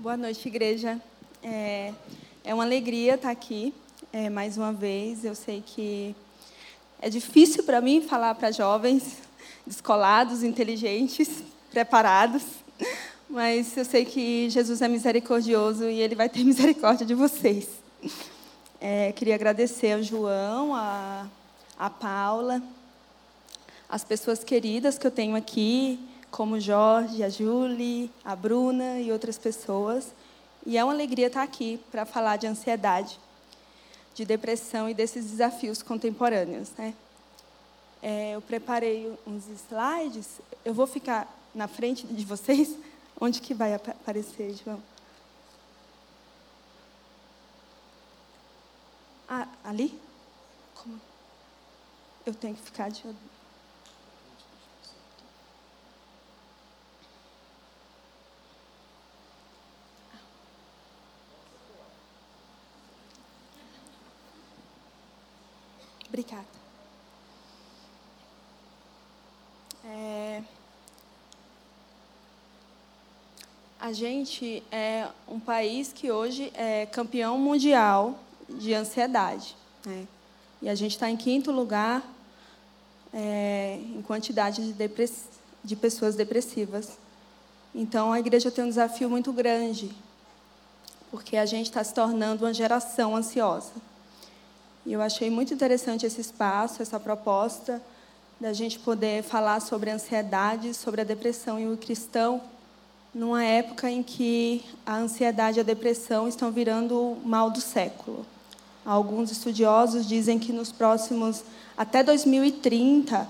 Boa noite, igreja. É, é uma alegria estar aqui é, mais uma vez. Eu sei que é difícil para mim falar para jovens descolados, inteligentes, preparados, mas eu sei que Jesus é misericordioso e Ele vai ter misericórdia de vocês. É, queria agradecer ao João, a, a Paula, as pessoas queridas que eu tenho aqui, como o Jorge, a Julie, a Bruna e outras pessoas. E é uma alegria estar aqui para falar de ansiedade, de depressão e desses desafios contemporâneos. Né? É, eu preparei uns slides. Eu vou ficar na frente de vocês. Onde que vai aparecer, João? Ah, ali? Como? Eu tenho que ficar de Obrigada. É... A gente é um país que hoje é campeão mundial de ansiedade. Né? E a gente está em quinto lugar é, em quantidade de, depress... de pessoas depressivas. Então, a igreja tem um desafio muito grande, porque a gente está se tornando uma geração ansiosa. E eu achei muito interessante esse espaço, essa proposta da gente poder falar sobre a ansiedade, sobre a depressão e o cristão, numa época em que a ansiedade e a depressão estão virando o mal do século. Alguns estudiosos dizem que nos próximos, até 2030,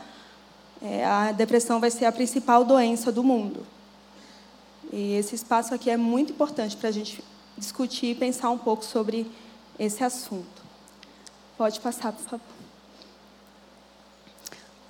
é, a depressão vai ser a principal doença do mundo. E esse espaço aqui é muito importante para a gente discutir e pensar um pouco sobre esse assunto. Pode passar, por favor.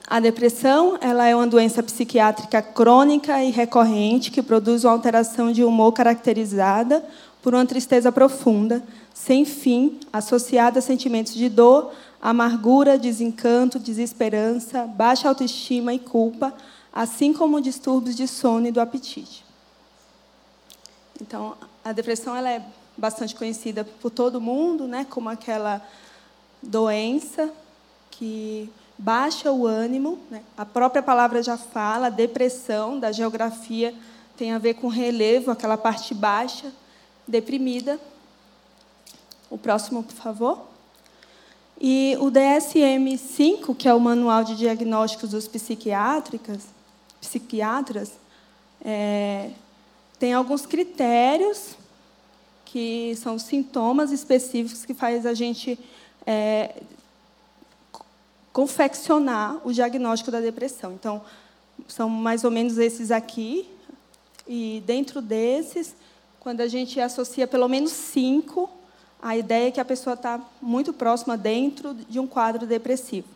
A depressão ela é uma doença psiquiátrica crônica e recorrente que produz uma alteração de humor caracterizada por uma tristeza profunda, sem fim, associada a sentimentos de dor, amargura, desencanto, desesperança, baixa autoestima e culpa, assim como distúrbios de sono e do apetite. Então, a depressão ela é bastante conhecida por todo mundo, né, como aquela doença que baixa o ânimo. Né? A própria palavra já fala, depressão, da geografia, tem a ver com relevo, aquela parte baixa, deprimida. O próximo, por favor. E o DSM-5, que é o Manual de Diagnósticos dos Psiquiátricas, Psiquiatras, é, tem alguns critérios que são sintomas específicos que faz a gente é, confeccionar o diagnóstico da depressão. Então, são mais ou menos esses aqui. E dentro desses, quando a gente associa pelo menos cinco, a ideia é que a pessoa está muito próxima dentro de um quadro depressivo.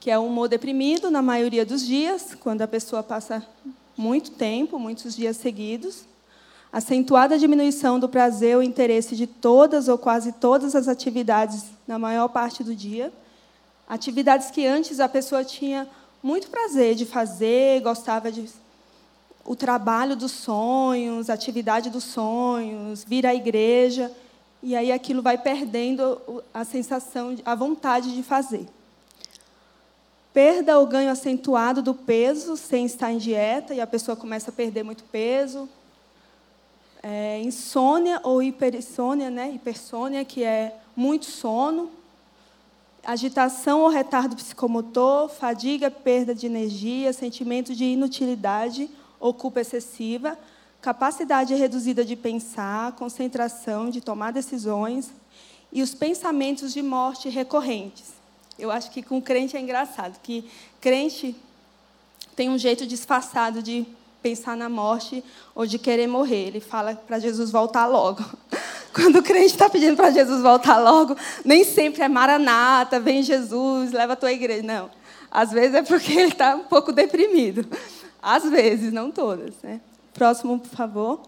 Que é o humor deprimido na maioria dos dias, quando a pessoa passa muito tempo, muitos dias seguidos acentuada diminuição do prazer ou interesse de todas ou quase todas as atividades na maior parte do dia. Atividades que antes a pessoa tinha muito prazer de fazer, gostava de o trabalho dos sonhos, atividade dos sonhos, vir à igreja, e aí aquilo vai perdendo a sensação, a vontade de fazer. Perda ou ganho acentuado do peso sem estar em dieta, e a pessoa começa a perder muito peso, é, insônia ou hiperinsônia, né? hipersônia, que é muito sono, agitação ou retardo psicomotor, fadiga, perda de energia, sentimento de inutilidade ou culpa excessiva, capacidade reduzida de pensar, concentração, de tomar decisões e os pensamentos de morte recorrentes. Eu acho que com crente é engraçado, que crente tem um jeito disfarçado de pensar na morte ou de querer morrer. Ele fala para Jesus voltar logo. Quando o crente está pedindo para Jesus voltar logo, nem sempre é maranata, vem Jesus, leva a tua igreja. Não. Às vezes é porque ele está um pouco deprimido. Às vezes, não todas. Né? Próximo, por favor.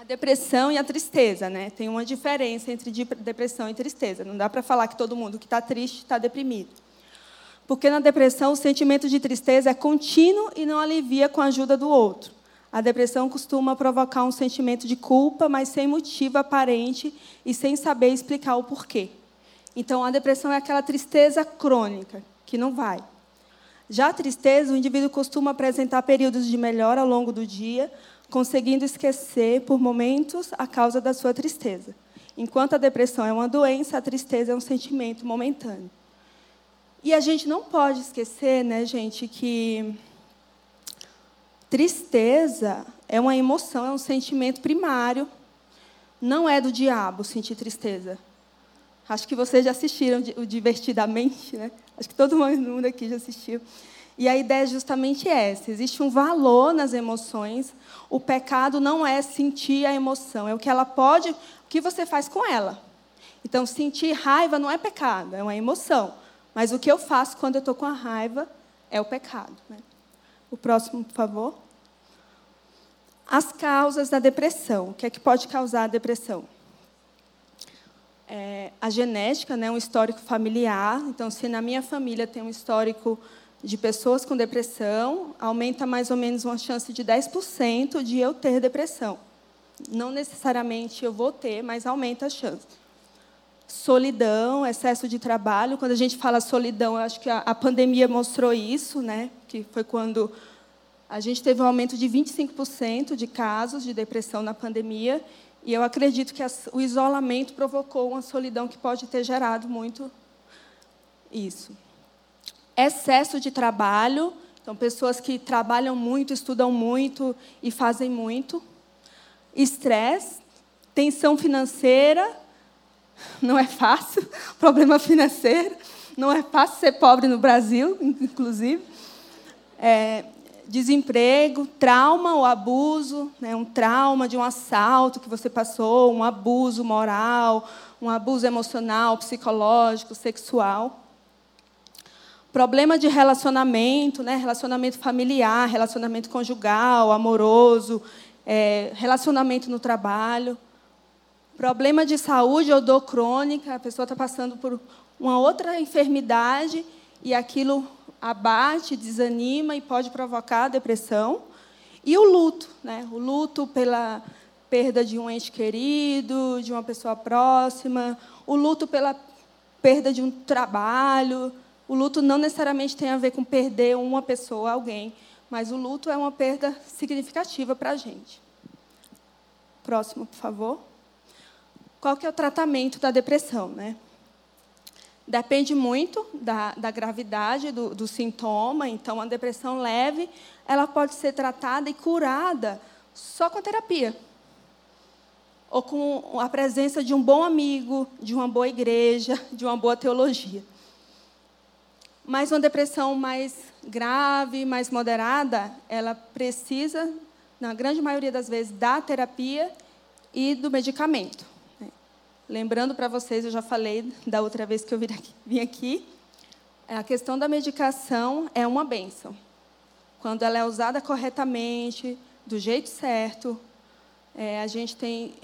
A depressão e a tristeza. Né? Tem uma diferença entre depressão e tristeza. Não dá para falar que todo mundo que está triste está deprimido. Porque na depressão o sentimento de tristeza é contínuo e não alivia com a ajuda do outro. A depressão costuma provocar um sentimento de culpa, mas sem motivo aparente e sem saber explicar o porquê. Então, a depressão é aquela tristeza crônica, que não vai. Já a tristeza, o indivíduo costuma apresentar períodos de melhora ao longo do dia, conseguindo esquecer por momentos a causa da sua tristeza. Enquanto a depressão é uma doença, a tristeza é um sentimento momentâneo. E a gente não pode esquecer, né, gente, que tristeza é uma emoção, é um sentimento primário. Não é do diabo sentir tristeza. Acho que vocês já assistiram o Divertidamente, né? Acho que todo mundo aqui já assistiu. E a ideia é justamente essa: existe um valor nas emoções. O pecado não é sentir a emoção, é o que ela pode, o que você faz com ela. Então, sentir raiva não é pecado, é uma emoção. Mas o que eu faço quando eu estou com a raiva é o pecado. Né? O próximo, por favor. As causas da depressão. O que é que pode causar a depressão? É, a genética, né, um histórico familiar. Então, se na minha família tem um histórico de pessoas com depressão, aumenta mais ou menos uma chance de 10% de eu ter depressão. Não necessariamente eu vou ter, mas aumenta a chance solidão, excesso de trabalho. Quando a gente fala solidão, acho que a, a pandemia mostrou isso, né? Que foi quando a gente teve um aumento de 25% de casos de depressão na pandemia, e eu acredito que o isolamento provocou uma solidão que pode ter gerado muito isso. Excesso de trabalho, então pessoas que trabalham muito, estudam muito e fazem muito. Estresse, tensão financeira, não é fácil, problema financeiro, não é fácil ser pobre no Brasil, inclusive. É, desemprego, trauma ou abuso, né, um trauma de um assalto que você passou, um abuso moral, um abuso emocional, psicológico, sexual. Problema de relacionamento, né, relacionamento familiar, relacionamento conjugal, amoroso, é, relacionamento no trabalho. Problema de saúde ou dor crônica, a pessoa está passando por uma outra enfermidade e aquilo abate, desanima e pode provocar depressão. E o luto, né? o luto pela perda de um ente querido, de uma pessoa próxima, o luto pela perda de um trabalho. O luto não necessariamente tem a ver com perder uma pessoa, alguém, mas o luto é uma perda significativa para a gente. Próximo, por favor qual que é o tratamento da depressão, né? Depende muito da, da gravidade do, do sintoma. Então, a depressão leve, ela pode ser tratada e curada só com terapia. Ou com a presença de um bom amigo, de uma boa igreja, de uma boa teologia. Mas uma depressão mais grave, mais moderada, ela precisa, na grande maioria das vezes, da terapia e do medicamento. Lembrando para vocês, eu já falei da outra vez que eu vim aqui, a questão da medicação é uma benção. Quando ela é usada corretamente, do jeito certo, é, a gente tem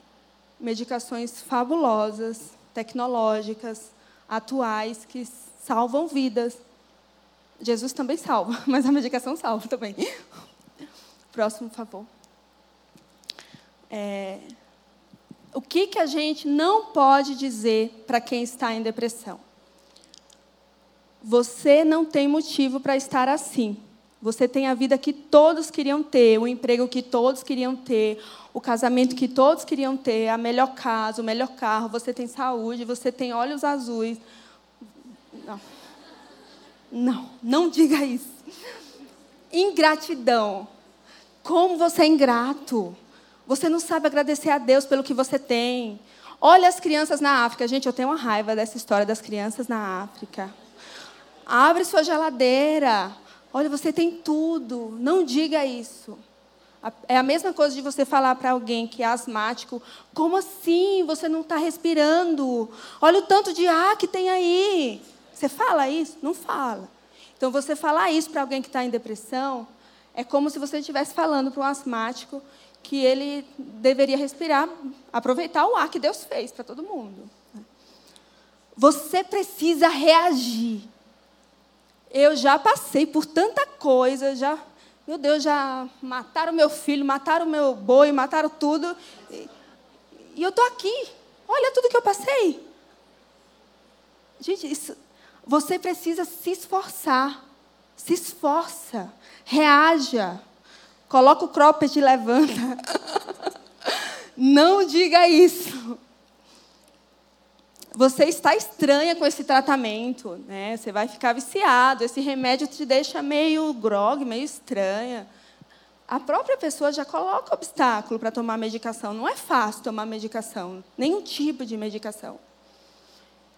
medicações fabulosas, tecnológicas, atuais, que salvam vidas. Jesus também salva, mas a medicação salva também. Próximo, por favor. É, o que, que a gente não pode dizer para quem está em depressão? Você não tem motivo para estar assim. Você tem a vida que todos queriam ter, o emprego que todos queriam ter, o casamento que todos queriam ter, a melhor casa, o melhor carro, você tem saúde, você tem olhos azuis. Não. Não, não diga isso. Ingratidão. Como você é ingrato. Você não sabe agradecer a Deus pelo que você tem. Olha as crianças na África. Gente, eu tenho uma raiva dessa história das crianças na África. Abre sua geladeira. Olha, você tem tudo. Não diga isso. É a mesma coisa de você falar para alguém que é asmático: como assim? Você não está respirando? Olha o tanto de ar que tem aí. Você fala isso? Não fala. Então, você falar isso para alguém que está em depressão é como se você estivesse falando para um asmático que ele deveria respirar, aproveitar o ar que Deus fez para todo mundo. Você precisa reagir. Eu já passei por tanta coisa, já Meu Deus, já mataram meu filho, mataram meu boi, mataram tudo. E, e eu estou aqui. Olha tudo que eu passei. Gente, isso, você precisa se esforçar. Se esforça. Reaja. Coloca o cropped e levanta. Não diga isso. Você está estranha com esse tratamento, né? Você vai ficar viciado. Esse remédio te deixa meio grog, meio estranha. A própria pessoa já coloca obstáculo para tomar medicação. Não é fácil tomar medicação, nenhum tipo de medicação.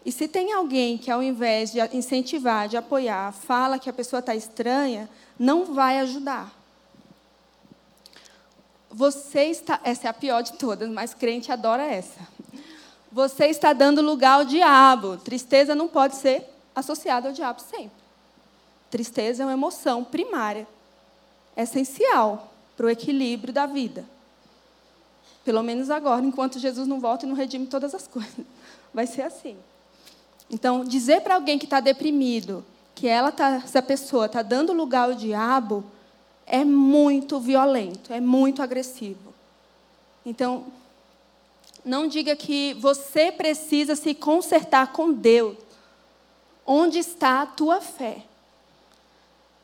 E se tem alguém que, ao invés de incentivar, de apoiar, fala que a pessoa está estranha, não vai ajudar. Você está. Essa é a pior de todas, mas crente adora essa. Você está dando lugar ao diabo. Tristeza não pode ser associada ao diabo sempre. Tristeza é uma emoção primária, essencial para o equilíbrio da vida. Pelo menos agora, enquanto Jesus não volta e não redime todas as coisas. Vai ser assim. Então, dizer para alguém que está deprimido que ela tá, essa pessoa está dando lugar ao diabo é muito violento, é muito agressivo. Então, não diga que você precisa se consertar com Deus. Onde está a tua fé?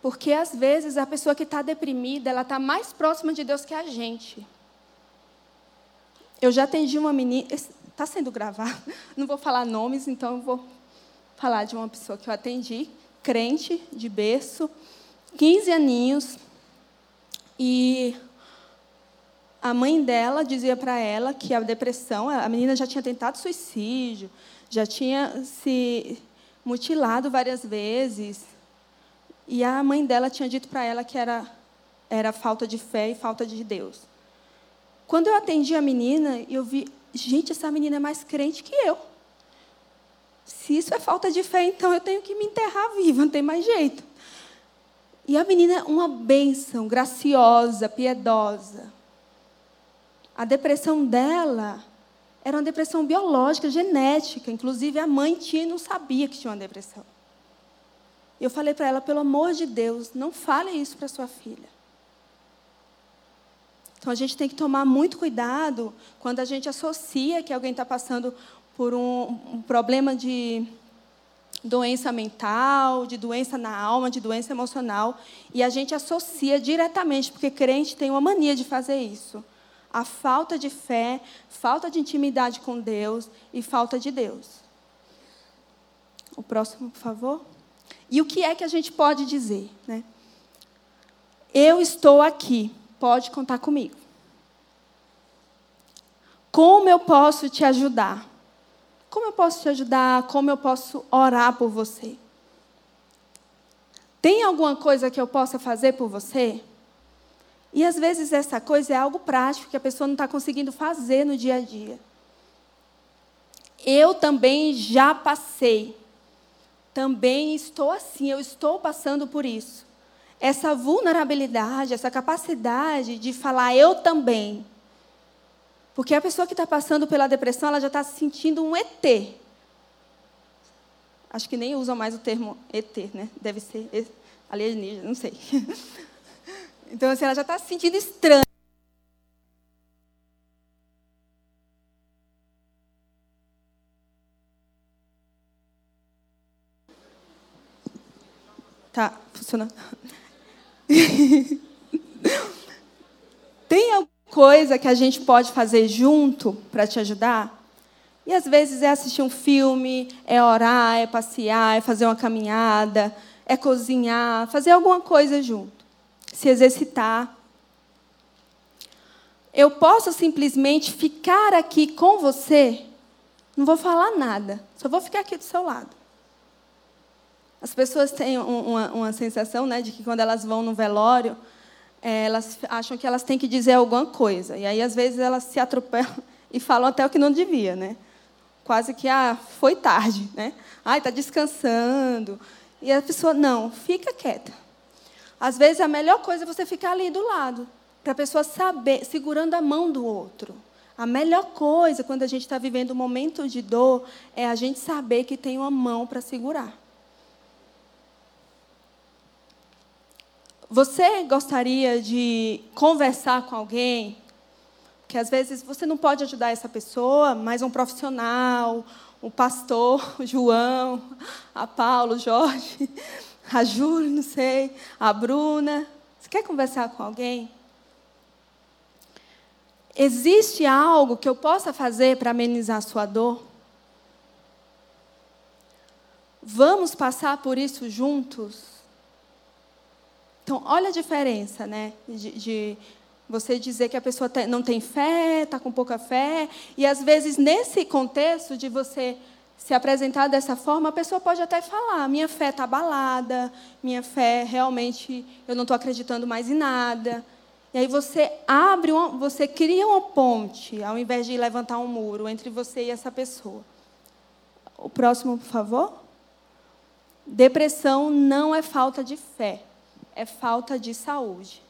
Porque às vezes a pessoa que está deprimida, ela está mais próxima de Deus que a gente. Eu já atendi uma menina, está sendo gravado, não vou falar nomes, então eu vou falar de uma pessoa que eu atendi, crente, de berço, 15 aninhos, e a mãe dela dizia para ela que a depressão, a menina já tinha tentado suicídio, já tinha se mutilado várias vezes. E a mãe dela tinha dito para ela que era, era falta de fé e falta de Deus. Quando eu atendi a menina, eu vi, gente, essa menina é mais crente que eu. Se isso é falta de fé, então eu tenho que me enterrar viva, não tem mais jeito. E a menina é uma bênção, graciosa, piedosa. A depressão dela era uma depressão biológica, genética. Inclusive, a mãe tinha e não sabia que tinha uma depressão. Eu falei para ela, pelo amor de Deus, não fale isso para sua filha. Então, a gente tem que tomar muito cuidado quando a gente associa que alguém está passando por um, um problema de doença mental, de doença na alma, de doença emocional, e a gente associa diretamente, porque crente tem uma mania de fazer isso. A falta de fé, falta de intimidade com Deus e falta de Deus. O próximo, por favor. E o que é que a gente pode dizer? Né? Eu estou aqui, pode contar comigo. Como eu posso te ajudar? Como eu posso te ajudar? Como eu posso orar por você? Tem alguma coisa que eu possa fazer por você? E às vezes essa coisa é algo prático que a pessoa não está conseguindo fazer no dia a dia. Eu também já passei. Também estou assim, eu estou passando por isso. Essa vulnerabilidade, essa capacidade de falar eu também, porque a pessoa que está passando pela depressão, ela já está se sentindo um ET. Acho que nem usam mais o termo ET, né? Deve ser alienígena, não sei. Então, assim, ela já está se sentindo estranha. Tá, funcionando. Coisa que a gente pode fazer junto para te ajudar? E às vezes é assistir um filme, é orar, é passear, é fazer uma caminhada, é cozinhar, fazer alguma coisa junto, se exercitar. Eu posso simplesmente ficar aqui com você, não vou falar nada, só vou ficar aqui do seu lado. As pessoas têm uma, uma sensação né, de que quando elas vão no velório, é, elas acham que elas têm que dizer alguma coisa. E aí, às vezes, elas se atropelam e falam até o que não devia, né? Quase que, ah, foi tarde, né? Ah, está descansando. E a pessoa, não, fica quieta. Às vezes, a melhor coisa é você ficar ali do lado, para a pessoa saber, segurando a mão do outro. A melhor coisa, quando a gente está vivendo um momento de dor, é a gente saber que tem uma mão para segurar. Você gostaria de conversar com alguém? Que às vezes você não pode ajudar essa pessoa, mas um profissional, o pastor o João, a Paulo, o Jorge, a Júlia, não sei, a Bruna. Você quer conversar com alguém? Existe algo que eu possa fazer para amenizar a sua dor? Vamos passar por isso juntos? Então, olha a diferença, né? De, de você dizer que a pessoa tem, não tem fé, está com pouca fé, e às vezes, nesse contexto de você se apresentar dessa forma, a pessoa pode até falar: minha fé está abalada, minha fé realmente eu não estou acreditando mais em nada. E aí você abre, uma, você cria uma ponte, ao invés de levantar um muro entre você e essa pessoa. O próximo, por favor. Depressão não é falta de fé, é falta de saúde.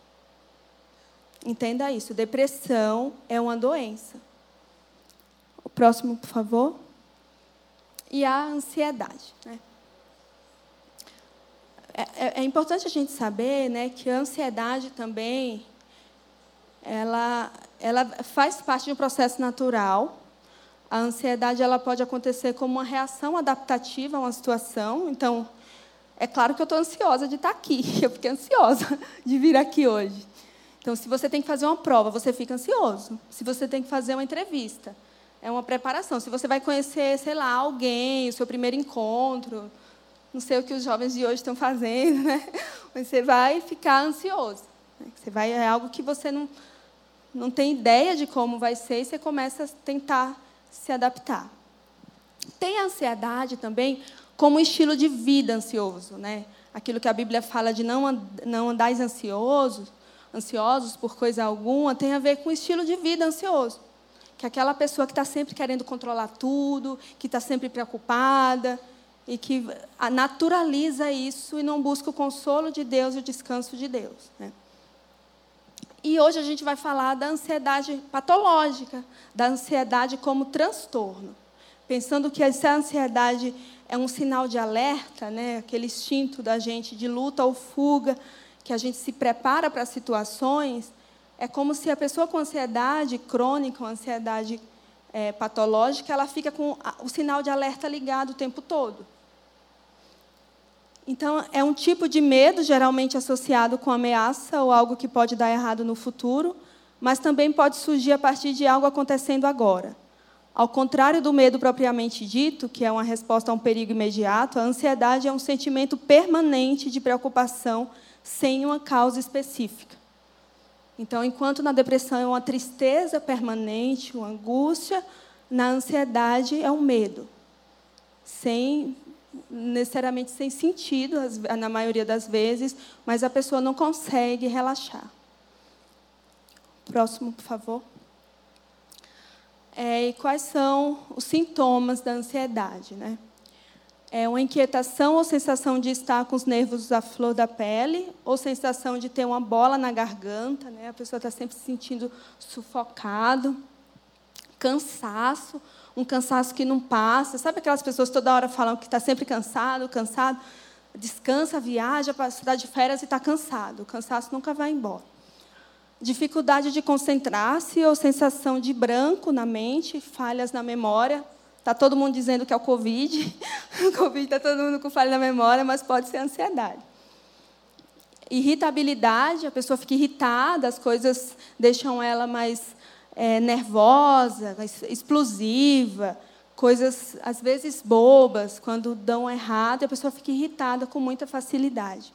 Entenda isso. Depressão é uma doença. O próximo, por favor. E a ansiedade. Né? É, é, é, importante a gente saber né, que a ansiedade também ela, ela faz parte de um processo natural. A ansiedade ela pode acontecer como uma reação adaptativa a uma situação. Então, é claro que eu estou ansiosa de estar aqui. Eu fiquei ansiosa de vir aqui hoje. Então, se você tem que fazer uma prova, você fica ansioso. Se você tem que fazer uma entrevista, é uma preparação. Se você vai conhecer, sei lá, alguém, o seu primeiro encontro, não sei o que os jovens de hoje estão fazendo, né? Você vai ficar ansioso. Né? Você vai é algo que você não não tem ideia de como vai ser e você começa a tentar se adaptar. Tem a ansiedade também como um estilo de vida ansioso, né? Aquilo que a Bíblia fala de não não andais ansiosos, ansiosos por coisa alguma, tem a ver com o estilo de vida ansioso. Que aquela pessoa que está sempre querendo controlar tudo, que está sempre preocupada e que naturaliza isso e não busca o consolo de Deus e o descanso de Deus. Né? E hoje a gente vai falar da ansiedade patológica, da ansiedade como transtorno. Pensando que essa ansiedade é um sinal de alerta, né? aquele instinto da gente de luta ou fuga, que a gente se prepara para situações, é como se a pessoa com ansiedade crônica, ansiedade é, patológica, ela fica com o sinal de alerta ligado o tempo todo. Então, é um tipo de medo geralmente associado com ameaça ou algo que pode dar errado no futuro, mas também pode surgir a partir de algo acontecendo agora. Ao contrário do medo propriamente dito, que é uma resposta a um perigo imediato, a ansiedade é um sentimento permanente de preocupação sem uma causa específica. Então, enquanto na depressão é uma tristeza permanente, uma angústia, na ansiedade é um medo, sem necessariamente sem sentido, na maioria das vezes, mas a pessoa não consegue relaxar. Próximo, por favor. É, e quais são os sintomas da ansiedade? Né? É uma inquietação ou sensação de estar com os nervos à flor da pele, ou sensação de ter uma bola na garganta, né? a pessoa está sempre se sentindo sufocado, cansaço, um cansaço que não passa. Sabe aquelas pessoas que toda hora falam que está sempre cansado, cansado? Descansa, viaja para a cidade de férias e está cansado. O cansaço nunca vai embora. Dificuldade de concentrar-se ou sensação de branco na mente, falhas na memória. Está todo mundo dizendo que é o Covid. O Covid está todo mundo com falha na memória, mas pode ser ansiedade. Irritabilidade, a pessoa fica irritada, as coisas deixam ela mais é, nervosa, explosiva, coisas às vezes bobas, quando dão errado, a pessoa fica irritada com muita facilidade.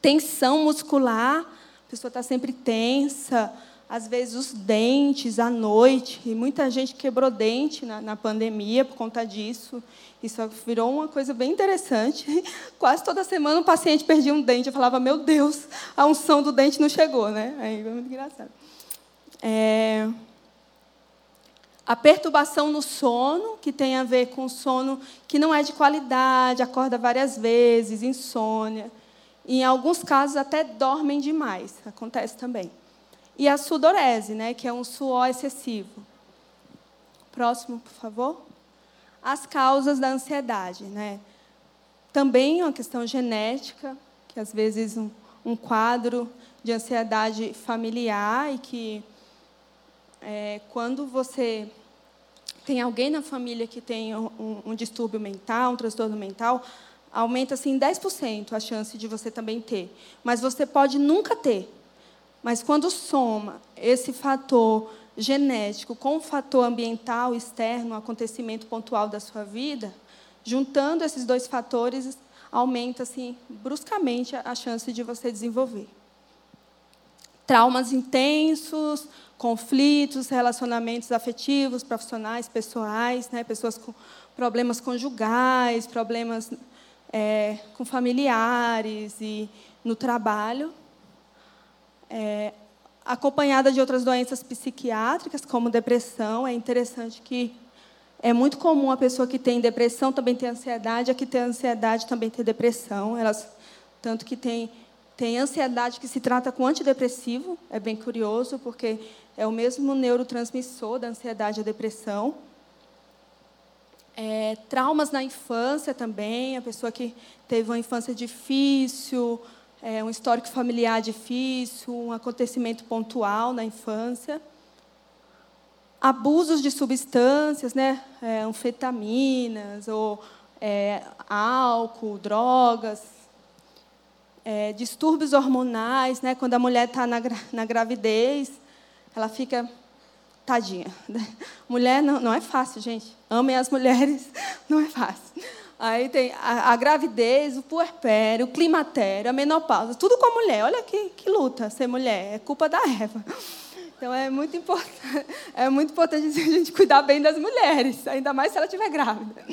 Tensão muscular, pessoa está sempre tensa, às vezes os dentes à noite, e muita gente quebrou dente na, na, pandemia por conta disso. Isso virou uma coisa bem interessante. Quase toda semana um paciente perdia um dente. Eu falava, meu Deus, a unção do dente não chegou, né? Aí foi muito engraçado. É, a perturbação no sono, que tem a ver com sono que não é de qualidade, acorda várias vezes, insônia. Em alguns casos, até dormem demais, acontece também. E a sudorese, né, que é um suor excessivo. Próximo, por favor. As causas da ansiedade. Né? Também uma questão genética, que às vezes um, um quadro de ansiedade familiar e que é, quando você tem alguém na família que tem um, um distúrbio mental, um transtorno mental, aumenta assim 10% a chance de você também ter. Mas você pode nunca ter. Mas quando soma esse fator genético com o fator ambiental externo, um acontecimento pontual da sua vida, juntando esses dois fatores, aumenta assim bruscamente a chance de você desenvolver. Traumas intensos, conflitos, relacionamentos afetivos, profissionais, pessoais, né, pessoas com problemas conjugais, problemas é, com familiares e no trabalho, é, acompanhada de outras doenças psiquiátricas, como depressão. É interessante que é muito comum a pessoa que tem depressão também ter ansiedade, a que tem ansiedade também ter depressão. Elas, tanto que tem, tem ansiedade que se trata com antidepressivo, é bem curioso, porque é o mesmo neurotransmissor da ansiedade e depressão. É, traumas na infância também, a pessoa que teve uma infância difícil, é, um histórico familiar difícil, um acontecimento pontual na infância. Tadinha. Mulher não, não é fácil, gente. Amem as mulheres, não é fácil. Aí tem a, a, gravidez, o puerpério, o climatério, a menopausa, tudo com a mulher. Olha que, que luta ser mulher, é culpa da Eva. Então é muito importante, é muito importante a gente cuidar bem das mulheres, ainda mais se ela estiver grávida.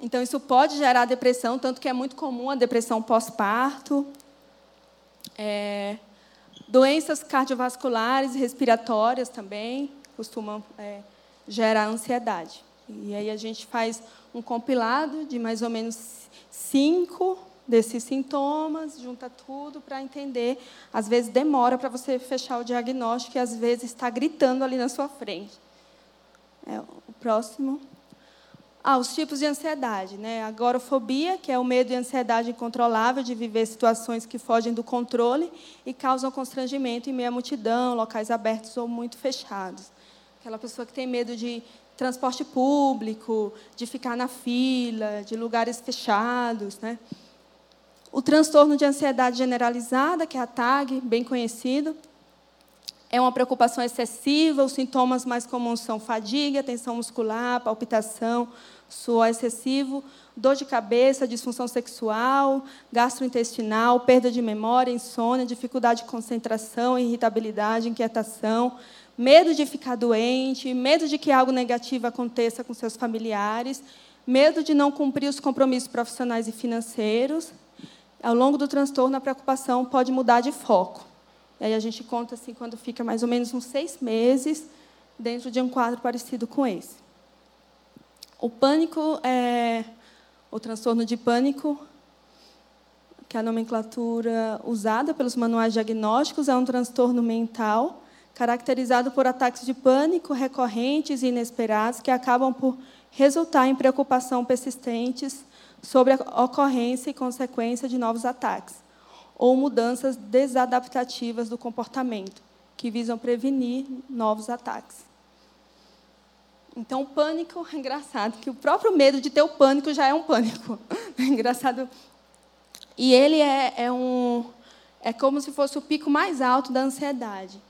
Então isso pode gerar depressão, tanto que é muito comum a depressão pós-parto. É, Doenças cardiovasculares e respiratórias também costumam é, gerar ansiedade. E aí a gente faz um compilado de mais ou menos cinco desses sintomas, junta tudo para entender. Às vezes demora para você fechar o diagnóstico e às vezes está gritando ali na sua frente. É, o próximo. Ah, os tipos de ansiedade, né? Agorafobia, que é o medo e ansiedade incontrolável de viver situações que fogem do controle e causam constrangimento em meio à multidão, locais abertos ou muito fechados. Aquela pessoa que tem medo de transporte público, de ficar na fila, de lugares fechados, né? O transtorno de ansiedade generalizada, que é a TAG, bem conhecido, é uma preocupação excessiva, os sintomas mais comuns são fadiga, tensão muscular, palpitação, suor excessivo, dor de cabeça, disfunção sexual, gastrointestinal, perda de memória, insônia, dificuldade de concentração, irritabilidade, inquietação, medo de ficar doente, medo de que algo negativo aconteça com seus familiares, medo de não cumprir os compromissos profissionais e financeiros. Ao longo do transtorno, a preocupação pode mudar de foco. E aí a gente conta assim quando fica mais ou menos uns seis meses dentro de um quadro parecido com esse. O pânico é o transtorno de pânico, que é a nomenclatura usada pelos manuais diagnósticos, é um transtorno mental caracterizado por ataques de pânico recorrentes e inesperados que acabam por resultar em preocupação persistentes sobre a ocorrência e consequência de novos ataques ou mudanças desadaptativas do comportamento, que visam prevenir novos ataques. Então, o pânico é engraçado, que o próprio medo de ter o pânico já é um pânico. É engraçado. E ele é, é, um, é como se fosse o pico mais alto da ansiedade.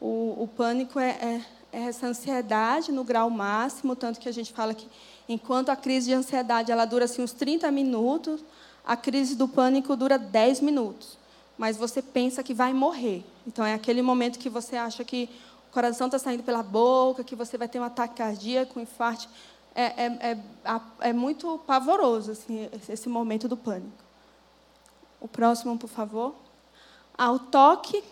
O, o pânico é, é, é essa ansiedade no grau máximo, tanto que a gente fala que enquanto a crise de ansiedade ela dura assim, uns 30 minutos, a crise do pânico dura 10 minutos, mas você pensa que vai morrer. Então, é aquele momento que você acha que o coração está saindo pela boca, que você vai ter um ataque cardíaco, um infarto. É, é, é, é muito pavoroso assim, esse momento do pânico. O próximo, por favor. Ah, o toque,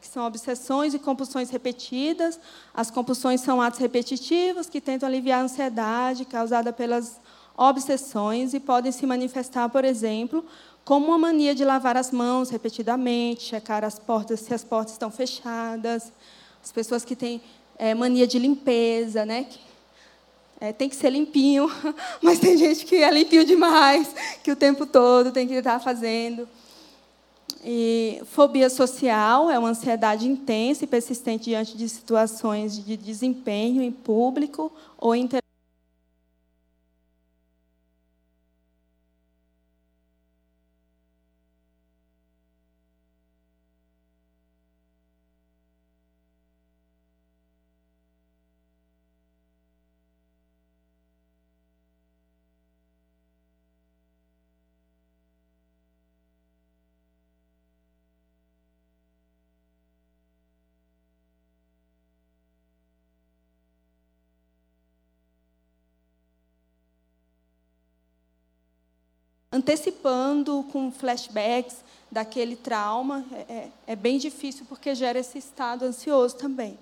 que são obsessões e compulsões repetidas. As compulsões são atos repetitivos que tentam aliviar a ansiedade causada pelas obsessões e podem se manifestar, por exemplo, como uma mania de lavar as mãos repetidamente, checar as portas se as portas estão fechadas, as pessoas que têm é, mania de limpeza, né? Que, é, tem que ser limpinho, mas tem gente que é limpinho demais, que o tempo todo tem que estar fazendo. E fobia social é uma ansiedade intensa e persistente diante de situações de desempenho em público ou em antecipando com flashbacks daquele trauma, é, é, é bem difícil porque gera esse estado ansioso também.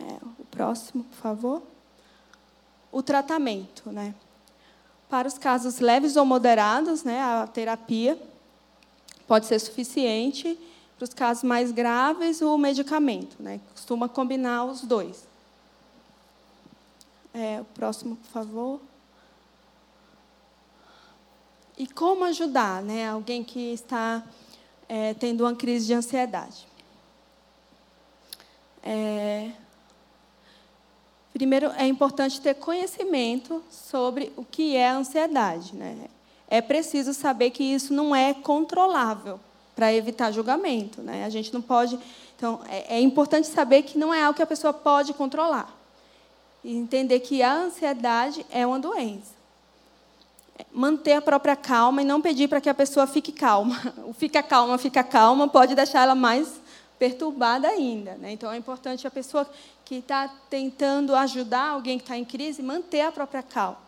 É, o próximo, por favor. O tratamento, né? Para os casos leves ou moderados, né, a terapia pode ser suficiente. Para os casos mais graves, o medicamento, né? Costuma combinar os dois. É, o próximo, por favor. E como ajudar né, alguém que está é, tendo uma crise de ansiedade? É, primeiro, é importante ter conhecimento sobre o que é a ansiedade. Né? É preciso saber que isso não é controlável para evitar julgamento. Né? A gente não pode. Então, é, é importante saber que não é algo que a pessoa pode controlar. E entender que a ansiedade é uma doença manter a própria calma e não pedir para que a pessoa fique calma. O fica calma, fica calma pode deixar ela mais perturbada ainda. Né? Então é importante a pessoa que está tentando ajudar alguém que está em crise manter a própria calma.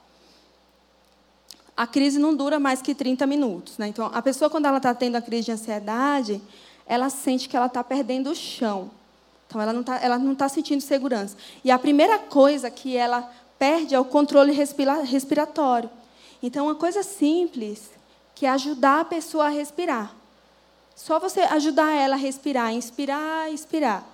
A crise não dura mais que 30 minutos. Né? Então, a pessoa, quando ela está tendo a crise de ansiedade, ela sente que ela está perdendo o chão. Então, ela não está tá sentindo segurança. E a primeira coisa que ela perde é o controle respiratório. Então, uma coisa simples, que é ajudar a pessoa a respirar. Só você ajudar ela a respirar, inspirar, expirar.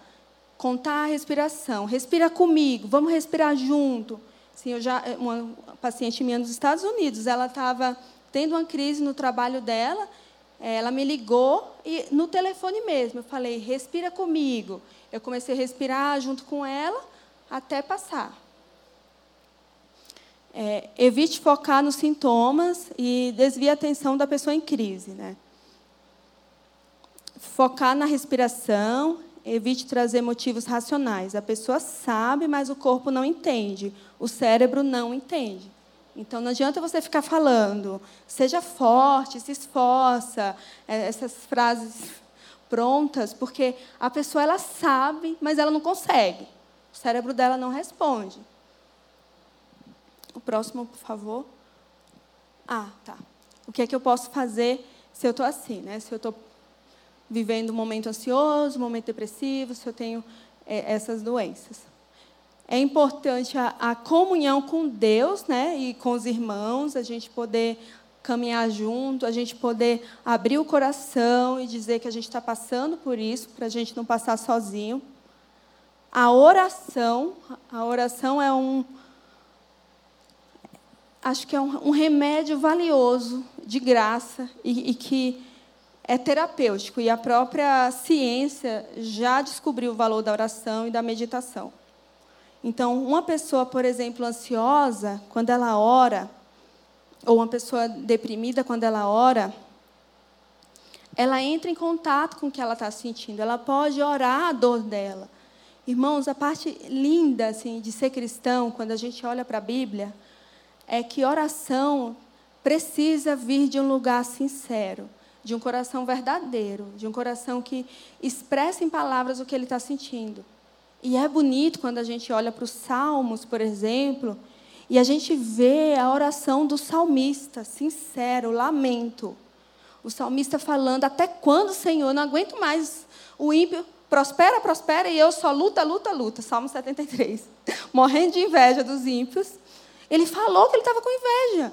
Contar a respiração. Respira comigo, vamos respirar junto. Sim, eu já uma paciente minha nos Estados Unidos, ela estava tendo uma crise no trabalho dela, ela me ligou e no telefone mesmo, eu falei: "Respira comigo". Eu comecei a respirar junto com ela até passar. É, evite focar nos sintomas e desvie a atenção da pessoa em crise. Né? Focar na respiração, evite trazer motivos racionais. A pessoa sabe, mas o corpo não entende. O cérebro não entende. Então, não adianta você ficar falando, seja forte, se esforça, é, essas frases prontas, porque a pessoa ela sabe, mas ela não consegue. O cérebro dela não responde. O próximo, por favor. Ah, tá. O que é que eu posso fazer se eu estou assim, né? Se eu estou vivendo um momento ansioso, um momento depressivo, se eu tenho é, essas doenças. É importante a, a, comunhão com Deus, né? E com os irmãos, a gente poder caminhar junto, a gente poder abrir o coração e dizer que a gente está passando por isso, para a gente não passar sozinho. A oração, a oração é um, acho que é um, um remédio valioso, de graça, e, e que é terapêutico. E a própria ciência já descobriu o valor da oração e da meditação. Então, uma pessoa, por exemplo, ansiosa, quando ela ora, ou uma pessoa deprimida, quando ela ora, ela entra em contato com o que ela está sentindo, ela pode orar a dor dela. Irmãos, a parte linda assim, de ser cristão, quando a gente olha para a Bíblia, é que oração precisa vir de um lugar sincero, de um coração verdadeiro, de um coração que expressa em palavras o que ele está sentindo. E é bonito quando a gente olha para os Salmos, por exemplo, e a gente vê a oração do salmista, sincero, lamento. O salmista falando: Até quando, Senhor? Não aguento mais. O ímpio prospera, prospera, e eu só luta, luta, luta. Salmo 73. Morrendo de inveja dos ímpios ele falou que ele estava com inveja.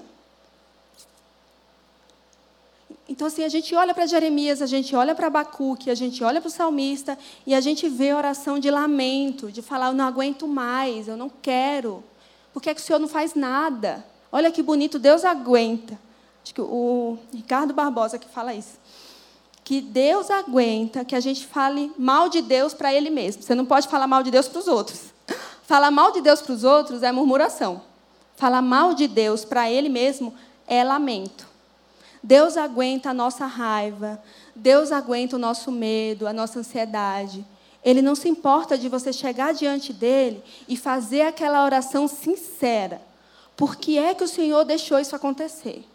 Então, assim, a gente olha para Jeremias, a gente olha para Abacuque, a gente olha para o salmista e a gente vê a oração de lamento, de falar: Eu não aguento mais, eu não quero. Por que, é que o Senhor não faz nada? Olha que bonito, Deus aguenta. Acho que o Ricardo Barbosa que fala isso. que Deus aguenta que a gente fale mal de Deus para Ele mesmo. Você não pode falar mal de Deus para os outros. Falar mal de Deus para os outros é murmuração. Falar mal de Deus para Ele mesmo é lamento. Deus aguenta a nossa raiva, Deus aguenta o nosso medo, a nossa ansiedade. Ele não se importa de você chegar diante dele e fazer aquela oração sincera. Por que é que o Senhor deixou isso acontecer?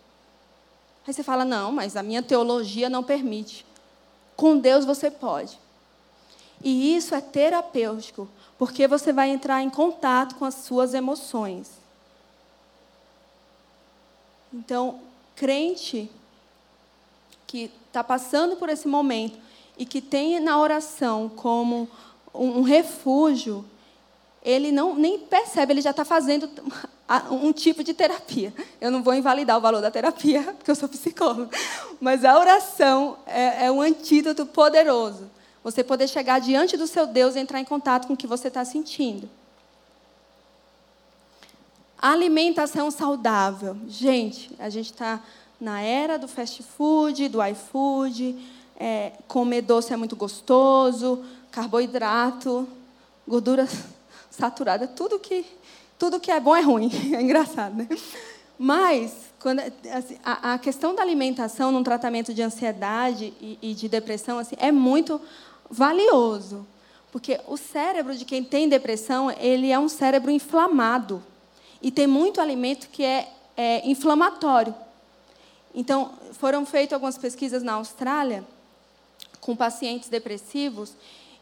Aí você fala: não, mas a minha teologia não permite. Com Deus você pode. E isso é terapêutico, porque você vai entrar em contato com as suas emoções. Então, crente que está passando por esse momento e que tem na oração como um refúgio, ele não nem percebe, ele já está fazendo um tipo de terapia. Eu não vou invalidar o valor da terapia, porque eu sou psicóloga, mas a oração é, é um antídoto poderoso. Você poder chegar diante do seu Deus e entrar em contato com o que você está sentindo. Alimentação saudável. Gente, a gente está na era do fast food, do iFood, é, comer doce é muito gostoso, carboidrato, gordura saturada, tudo que, tudo que é bom é ruim. É engraçado, né? Mas, quando, assim, a, a, questão da alimentação num tratamento de ansiedade e, e de depressão assim, é muito valioso. Porque o cérebro de quem tem depressão, ele é um cérebro inflamado. E tem muito alimento que é, é inflamatório. Então, foram feitas algumas pesquisas na Austrália com pacientes depressivos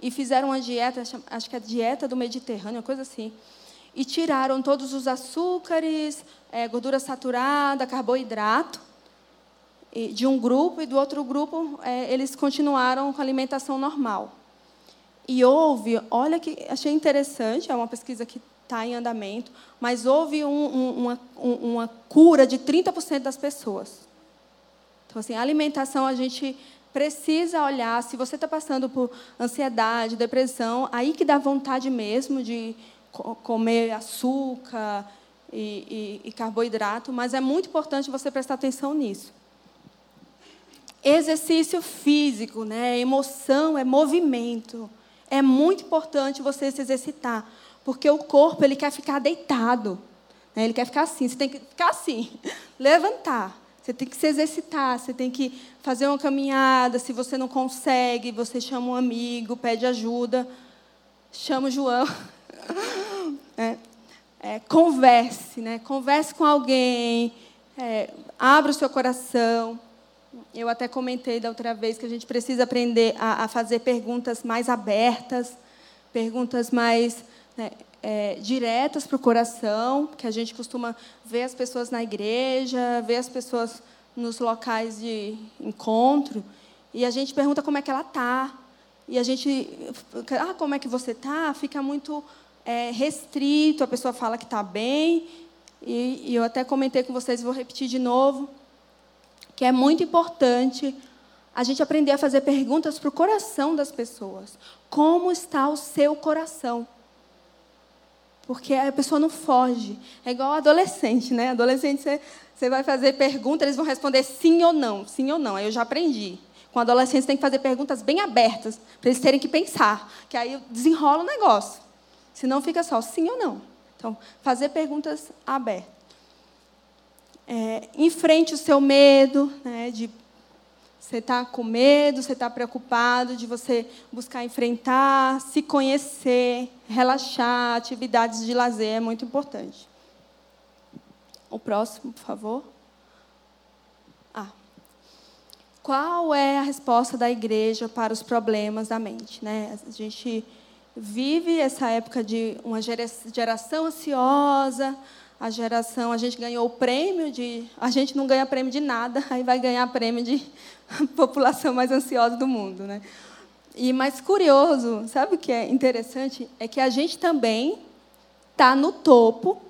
e fizeram uma dieta, acho que é a dieta do Mediterrâneo, uma coisa assim. E tiraram todos os açúcares, é, gordura saturada, carboidrato, de um grupo, e do outro grupo é, eles continuaram com alimentação normal. E houve, olha que achei interessante, é uma pesquisa que está em andamento, mas houve um, um, uma, uma cura de 30% das pessoas. Então, assim, a alimentação a gente precisa olhar. Se você está passando por ansiedade, depressão, aí que dá vontade mesmo de comer açúcar e, e, e carboidrato, mas é muito importante você prestar atenção nisso. Exercício físico, né? emoção, é movimento. É muito importante você se exercitar, porque o corpo ele quer ficar deitado, né? ele quer ficar assim. Você tem que ficar assim, levantar. Você tem que se exercitar, você tem que fazer uma caminhada. Se você não consegue, você chama um amigo, pede ajuda, chama o João. É, é, converse, né? converse com alguém, é, abra o seu coração. Eu até comentei da outra vez que a gente precisa aprender a, a fazer perguntas mais abertas, perguntas mais né, é, diretas para o coração, que a gente costuma ver as pessoas na igreja, ver as pessoas nos locais de encontro, e a gente pergunta como é que ela está. E a gente, ah, como é que você está? Fica muito é, restrito, a pessoa fala que está bem, e, e eu até comentei com vocês, vou repetir de novo, que é muito importante a gente aprender a fazer perguntas para o coração das pessoas. Como está o seu coração? Porque a pessoa não foge. É igual adolescente, né? Adolescente, você, você vai fazer pergunta, eles vão responder sim ou não. Sim ou não. Aí eu já aprendi. Com adolescentes tem que fazer perguntas bem abertas, para eles terem que pensar. Que aí desenrola o negócio. Senão fica só sim ou não. Então, fazer perguntas abertas. É, enfrente o seu medo né, de você está com medo, você está preocupado de você buscar enfrentar, se conhecer, relaxar, atividades de lazer é muito importante. O próximo, por favor. Ah. Qual é a resposta da igreja para os problemas da mente? Né? A gente vive essa época de uma geração ansiosa, a geração, a gente ganhou o prêmio de. A gente não ganha prêmio de nada, aí vai ganhar prêmio de população mais ansiosa do mundo. Né? E mais curioso, sabe o que é interessante? É que a gente também está no topo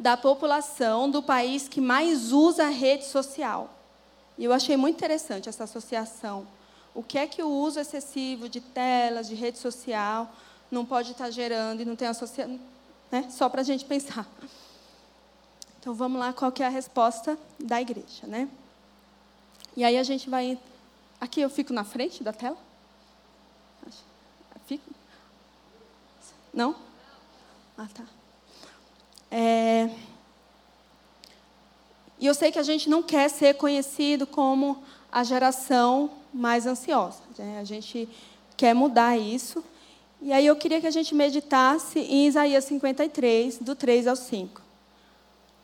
da população do país que mais usa rede social. E eu achei muito interessante essa associação. O que é que o uso excessivo de telas, de rede social, não pode estar gerando e não tem associação né? só para a gente pensar. Então vamos lá, qual que é a resposta da igreja, né? E aí a gente vai Aqui eu fico na frente da tela? Fico? Não? Ah, tá. É... E eu sei que a gente não quer ser conhecido como a geração mais ansiosa. Né? A gente quer mudar isso. E aí eu queria que a gente meditasse em Isaías 53, do 3 ao 5,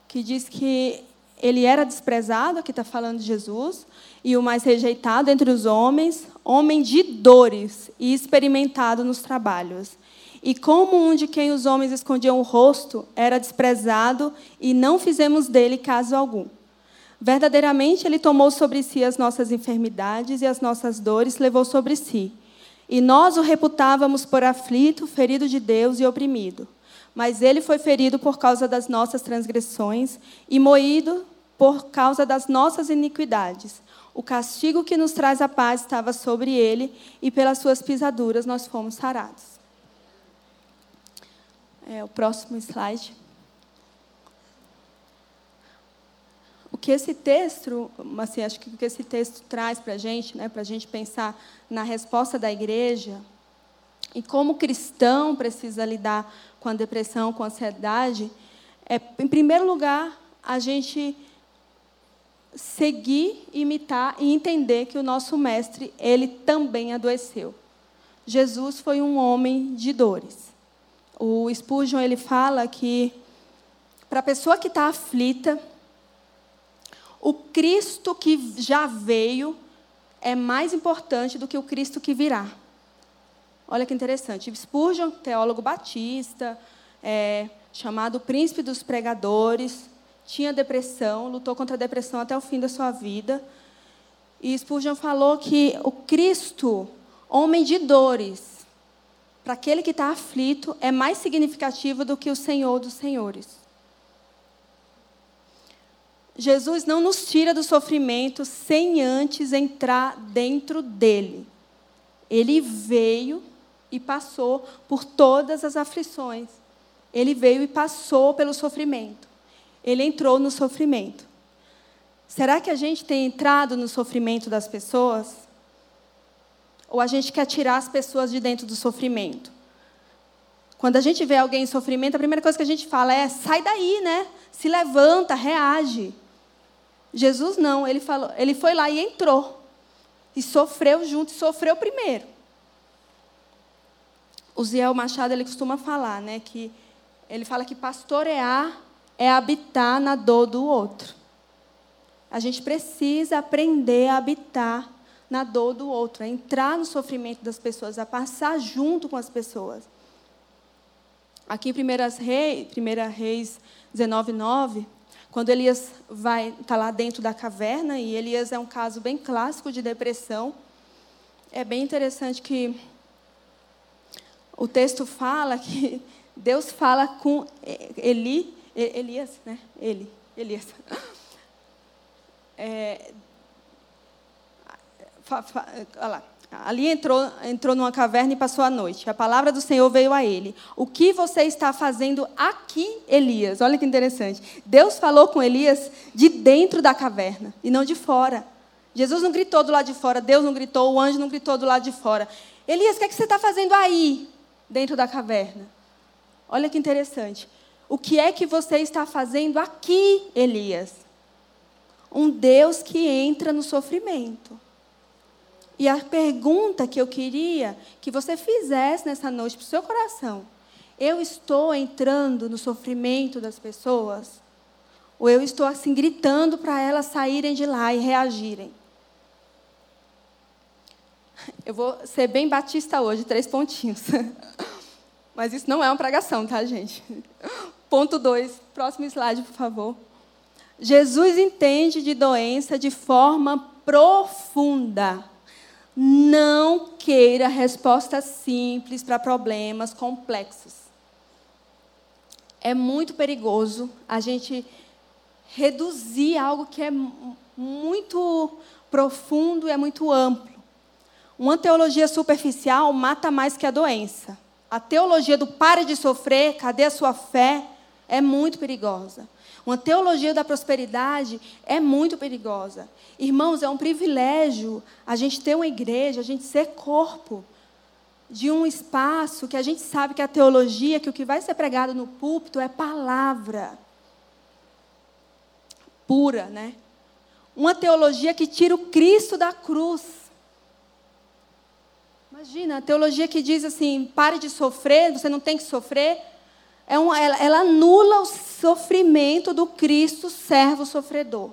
que diz que ele era desprezado, aqui está falando de Jesus, e o mais rejeitado entre os homens, homem de dores e experimentado nos trabalhos. E como um de quem os homens escondiam o rosto, era desprezado e não fizemos dele caso algum. Verdadeiramente, ele tomou sobre si as nossas enfermidades e as nossas dores levou sobre si. E nós o reputávamos por aflito, ferido de Deus e oprimido. Mas ele foi ferido por causa das nossas transgressões e moído por causa das nossas iniquidades. O castigo que nos traz a paz estava sobre ele, e pelas suas pisaduras nós fomos sarados. É, o próximo slide. Que esse texto, assim, acho que o que esse texto traz para a gente, né, para a gente pensar na resposta da igreja e como cristão precisa lidar com a depressão, com a ansiedade, é, em primeiro lugar, a gente seguir, imitar e entender que o nosso mestre, ele também adoeceu. Jesus foi um homem de dores. O Spurgeon ele fala que para a pessoa que está aflita, o Cristo que já veio é mais importante do que o Cristo que virá. Olha que interessante. Spurgeon, teólogo batista, é, chamado príncipe dos pregadores, tinha depressão, lutou contra a depressão até o fim da sua vida. E Spurgeon falou que o Cristo, homem de dores, para aquele que está aflito, é mais significativo do que o Senhor dos Senhores. Jesus não nos tira do sofrimento sem antes entrar dentro dele. Ele veio e passou por todas as aflições. Ele veio e passou pelo sofrimento ele entrou no sofrimento. Será que a gente tem entrado no sofrimento das pessoas? Ou a gente quer tirar as pessoas de dentro do sofrimento? Quando a gente vê alguém em sofrimento, a primeira coisa que a gente fala é: sai daí, né? Se levanta, reage. Jesus não, ele, falou, ele foi lá e entrou. E sofreu junto, e sofreu primeiro. O Ziel Machado ele costuma falar, né, que ele fala que pastorear é habitar na dor do outro. A gente precisa aprender a habitar na dor do outro, a entrar no sofrimento das pessoas, a passar junto com as pessoas. Aqui em 1 Reis, 1 Reis 19, 9, quando Elias vai está lá dentro da caverna, e Elias é um caso bem clássico de depressão, é bem interessante que o texto fala que Deus fala com Eli Elias, né? Ele, Elias. É, fa, fa, olha lá. Ali entrou, entrou numa caverna e passou a noite. A palavra do Senhor veio a ele. O que você está fazendo aqui, Elias? Olha que interessante. Deus falou com Elias de dentro da caverna e não de fora. Jesus não gritou do lado de fora, Deus não gritou, o anjo não gritou do lado de fora. Elias, o que, é que você está fazendo aí, dentro da caverna? Olha que interessante. O que é que você está fazendo aqui, Elias? Um Deus que entra no sofrimento. E a pergunta que eu queria que você fizesse nessa noite para o seu coração: eu estou entrando no sofrimento das pessoas? Ou eu estou assim gritando para elas saírem de lá e reagirem? Eu vou ser bem batista hoje, três pontinhos. Mas isso não é uma pregação, tá, gente? Ponto 2, próximo slide, por favor. Jesus entende de doença de forma profunda. Não queira respostas simples para problemas complexos. É muito perigoso a gente reduzir algo que é muito profundo e é muito amplo. Uma teologia superficial mata mais que a doença. A teologia do pare de sofrer, cadê a sua fé? é muito perigosa. Uma teologia da prosperidade é muito perigosa. Irmãos, é um privilégio a gente ter uma igreja, a gente ser corpo de um espaço que a gente sabe que a teologia, que o que vai ser pregado no púlpito é palavra pura, né? Uma teologia que tira o Cristo da cruz. Imagina, a teologia que diz assim: pare de sofrer, você não tem que sofrer. É uma, ela, ela anula o sofrimento do Cristo, servo sofredor.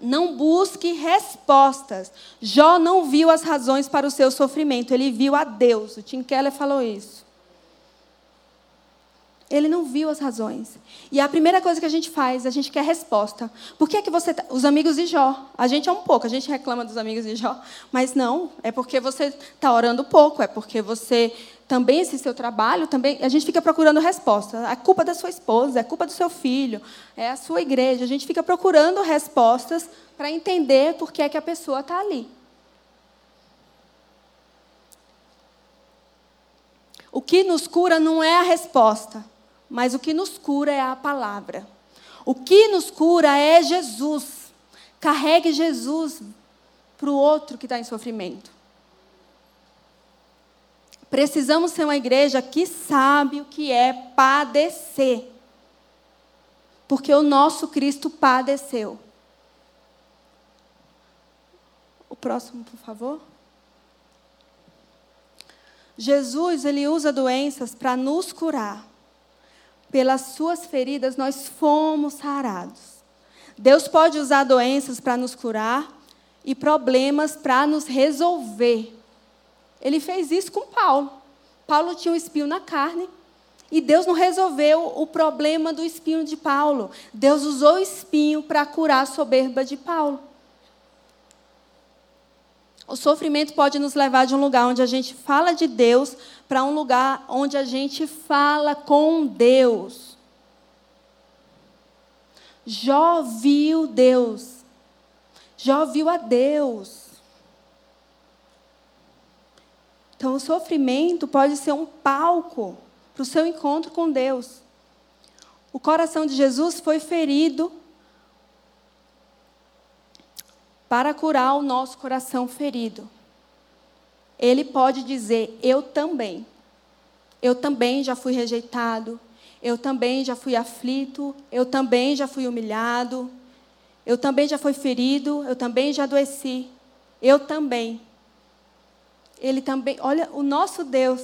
Não busque respostas. Jó não viu as razões para o seu sofrimento, ele viu a Deus. O Tim Keller falou isso. Ele não viu as razões. E a primeira coisa que a gente faz, a gente quer resposta. Por que é que você. Tá... Os amigos de Jó. A gente é um pouco, a gente reclama dos amigos de Jó. Mas não, é porque você está orando pouco, é porque você também, esse seu trabalho, também. A gente fica procurando resposta. É culpa da sua esposa, é culpa do seu filho, é a sua igreja. A gente fica procurando respostas para entender por que é que a pessoa está ali. O que nos cura não é a resposta. Mas o que nos cura é a palavra. O que nos cura é Jesus. Carregue Jesus para o outro que está em sofrimento. Precisamos ser uma igreja que sabe o que é padecer. Porque o nosso Cristo padeceu. O próximo, por favor. Jesus, ele usa doenças para nos curar pelas suas feridas nós fomos sarados. Deus pode usar doenças para nos curar e problemas para nos resolver. Ele fez isso com Paulo. Paulo tinha um espinho na carne e Deus não resolveu o problema do espinho de Paulo. Deus usou o espinho para curar a soberba de Paulo. O sofrimento pode nos levar de um lugar onde a gente fala de Deus para um lugar onde a gente fala com Deus. Jó viu Deus. Jó viu a Deus. Então, o sofrimento pode ser um palco para o seu encontro com Deus. O coração de Jesus foi ferido para curar o nosso coração ferido. Ele pode dizer: Eu também. Eu também já fui rejeitado. Eu também já fui aflito. Eu também já fui humilhado. Eu também já fui ferido. Eu também já adoeci. Eu também. Ele também. Olha, o nosso Deus.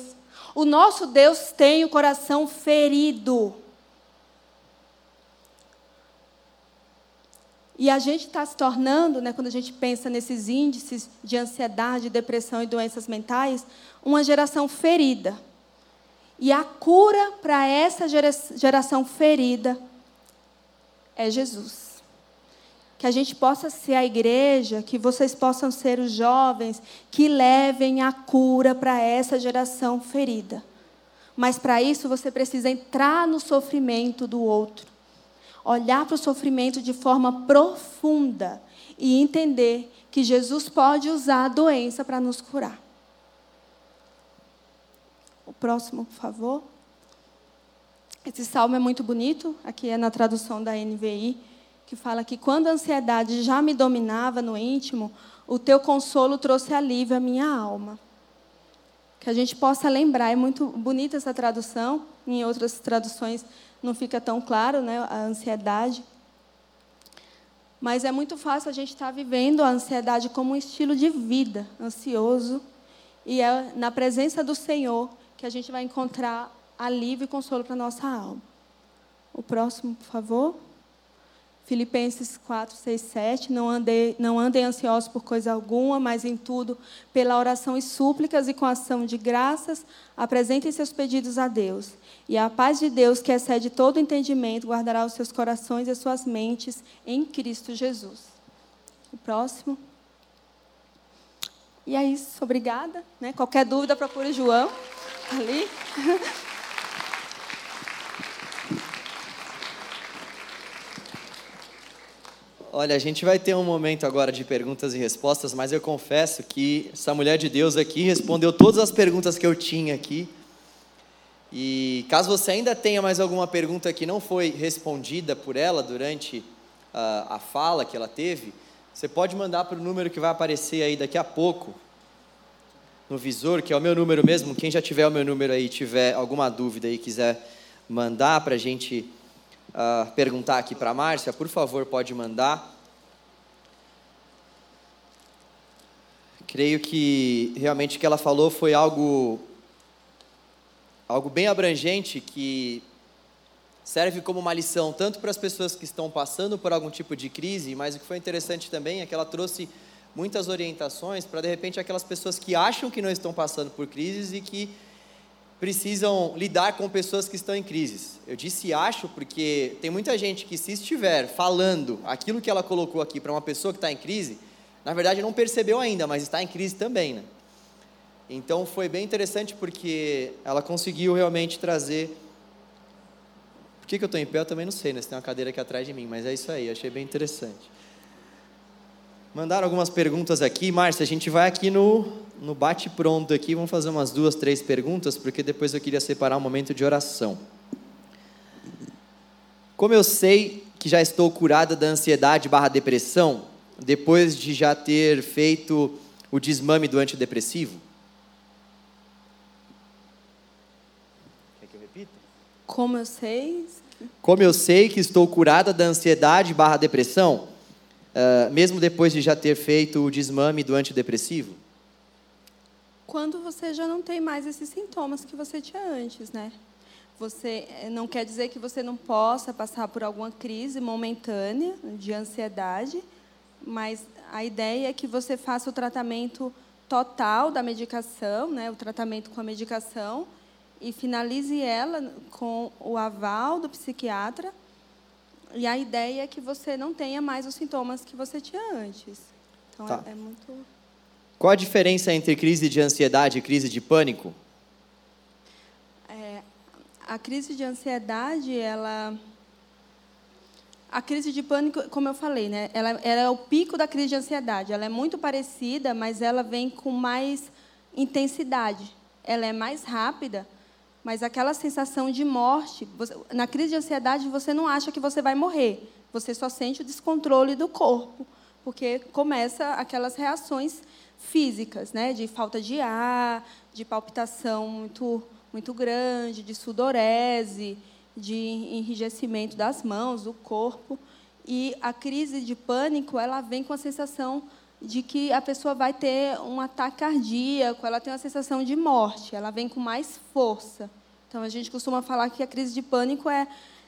O nosso Deus tem o coração ferido. E a gente está se tornando, né, quando a gente pensa nesses índices de ansiedade, depressão e doenças mentais, uma geração ferida. E a cura para essa geração ferida é Jesus. Que a gente possa ser a igreja, que vocês possam ser os jovens que levem a cura para essa geração ferida. Mas para isso você precisa entrar no sofrimento do outro olhar para o sofrimento de forma profunda e entender que Jesus pode usar a doença para nos curar. O próximo, por favor. Esse salmo é muito bonito, aqui é na tradução da NVI, que fala que quando a ansiedade já me dominava no íntimo, o teu consolo trouxe alívio à minha alma. Que a gente possa lembrar, é muito bonita essa tradução, em outras traduções não fica tão claro, né, a ansiedade. Mas é muito fácil a gente estar tá vivendo a ansiedade como um estilo de vida, ansioso. E é na presença do Senhor que a gente vai encontrar alívio e consolo para a nossa alma. O próximo, por favor. Filipenses 4, 6, 7. Não, não andem ansiosos por coisa alguma, mas em tudo, pela oração e súplicas e com ação de graças, apresentem seus pedidos a Deus. E a paz de Deus, que excede todo entendimento, guardará os seus corações e as suas mentes em Cristo Jesus. O próximo. E é isso, obrigada. Né? Qualquer dúvida, procure João. Ali. Olha, a gente vai ter um momento agora de perguntas e respostas, mas eu confesso que essa mulher de Deus aqui respondeu todas as perguntas que eu tinha aqui. E caso você ainda tenha mais alguma pergunta que não foi respondida por ela durante uh, a fala que ela teve, você pode mandar para o número que vai aparecer aí daqui a pouco no visor, que é o meu número mesmo. Quem já tiver o meu número aí, tiver alguma dúvida e quiser mandar para a gente uh, perguntar aqui para a Márcia, por favor, pode mandar. Creio que realmente o que ela falou foi algo, algo bem abrangente que serve como uma lição tanto para as pessoas que estão passando por algum tipo de crise, mas o que foi interessante também é que ela trouxe muitas orientações para de repente aquelas pessoas que acham que não estão passando por crises e que precisam lidar com pessoas que estão em crises. Eu disse acho porque tem muita gente que se estiver falando aquilo que ela colocou aqui para uma pessoa que está em crise, na verdade não percebeu ainda, mas está em crise também, né? Então foi bem interessante porque ela conseguiu realmente trazer. Por que, que eu estou em pé? Eu também não sei, né? Se tem uma cadeira aqui atrás de mim, mas é isso aí, achei bem interessante. Mandaram algumas perguntas aqui. Márcia, a gente vai aqui no, no bate-pronto aqui. Vamos fazer umas duas, três perguntas, porque depois eu queria separar um momento de oração. Como eu sei que já estou curada da ansiedade barra depressão, depois de já ter feito o desmame do antidepressivo? Quer que eu repita? Como eu sei... Como eu sei que estou curada da ansiedade barra depressão, uh, mesmo depois de já ter feito o desmame do antidepressivo? Quando você já não tem mais esses sintomas que você tinha antes, né? Você eh, não quer dizer que você não possa passar por alguma crise momentânea de ansiedade, mas a ideia é que você faça o tratamento total da medicação, né, o tratamento com a medicação, e finalize ela com o aval do psiquiatra e a ideia é que você não tenha mais os sintomas que você tinha antes. Então tá. é, é muito. Qual a diferença entre crise de ansiedade e crise de pânico? É, a crise de ansiedade, ela. A crise de pânico, como eu falei, né, ela, ela é o pico da crise de ansiedade. Ela é muito parecida, mas ela vem com mais intensidade. Ela é mais rápida, mas aquela sensação de morte, você, na crise de ansiedade você não acha que você vai morrer, você só sente o descontrole do corpo, porque começa aquelas reações físicas, né, de falta de ar, de palpitação muito muito grande, de sudorese, de enrijecimento das mãos, do corpo, e a crise de pânico, ela vem com a sensação de que a pessoa vai ter um ataque cardíaco, ela tem uma sensação de morte, ela vem com mais força. Então, a gente costuma falar que a crise de pânico é,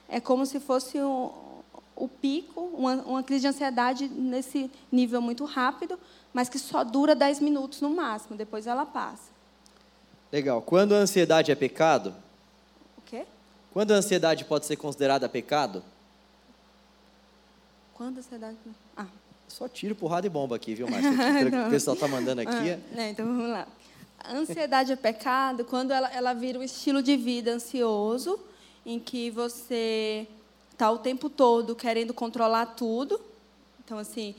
é como se fosse o, o pico, uma, uma crise de ansiedade nesse nível muito rápido, mas que só dura 10 minutos no máximo, depois ela passa. Legal. Quando a ansiedade é pecado? O quê? Quando a ansiedade pode ser considerada pecado? Quando a ansiedade. Ah. Só tiro, porrada e bomba aqui, viu, Márcia? o pessoal está mandando aqui. Ah, então vamos lá. A ansiedade é pecado quando ela, ela vira um estilo de vida ansioso, em que você está o tempo todo querendo controlar tudo. Então, assim,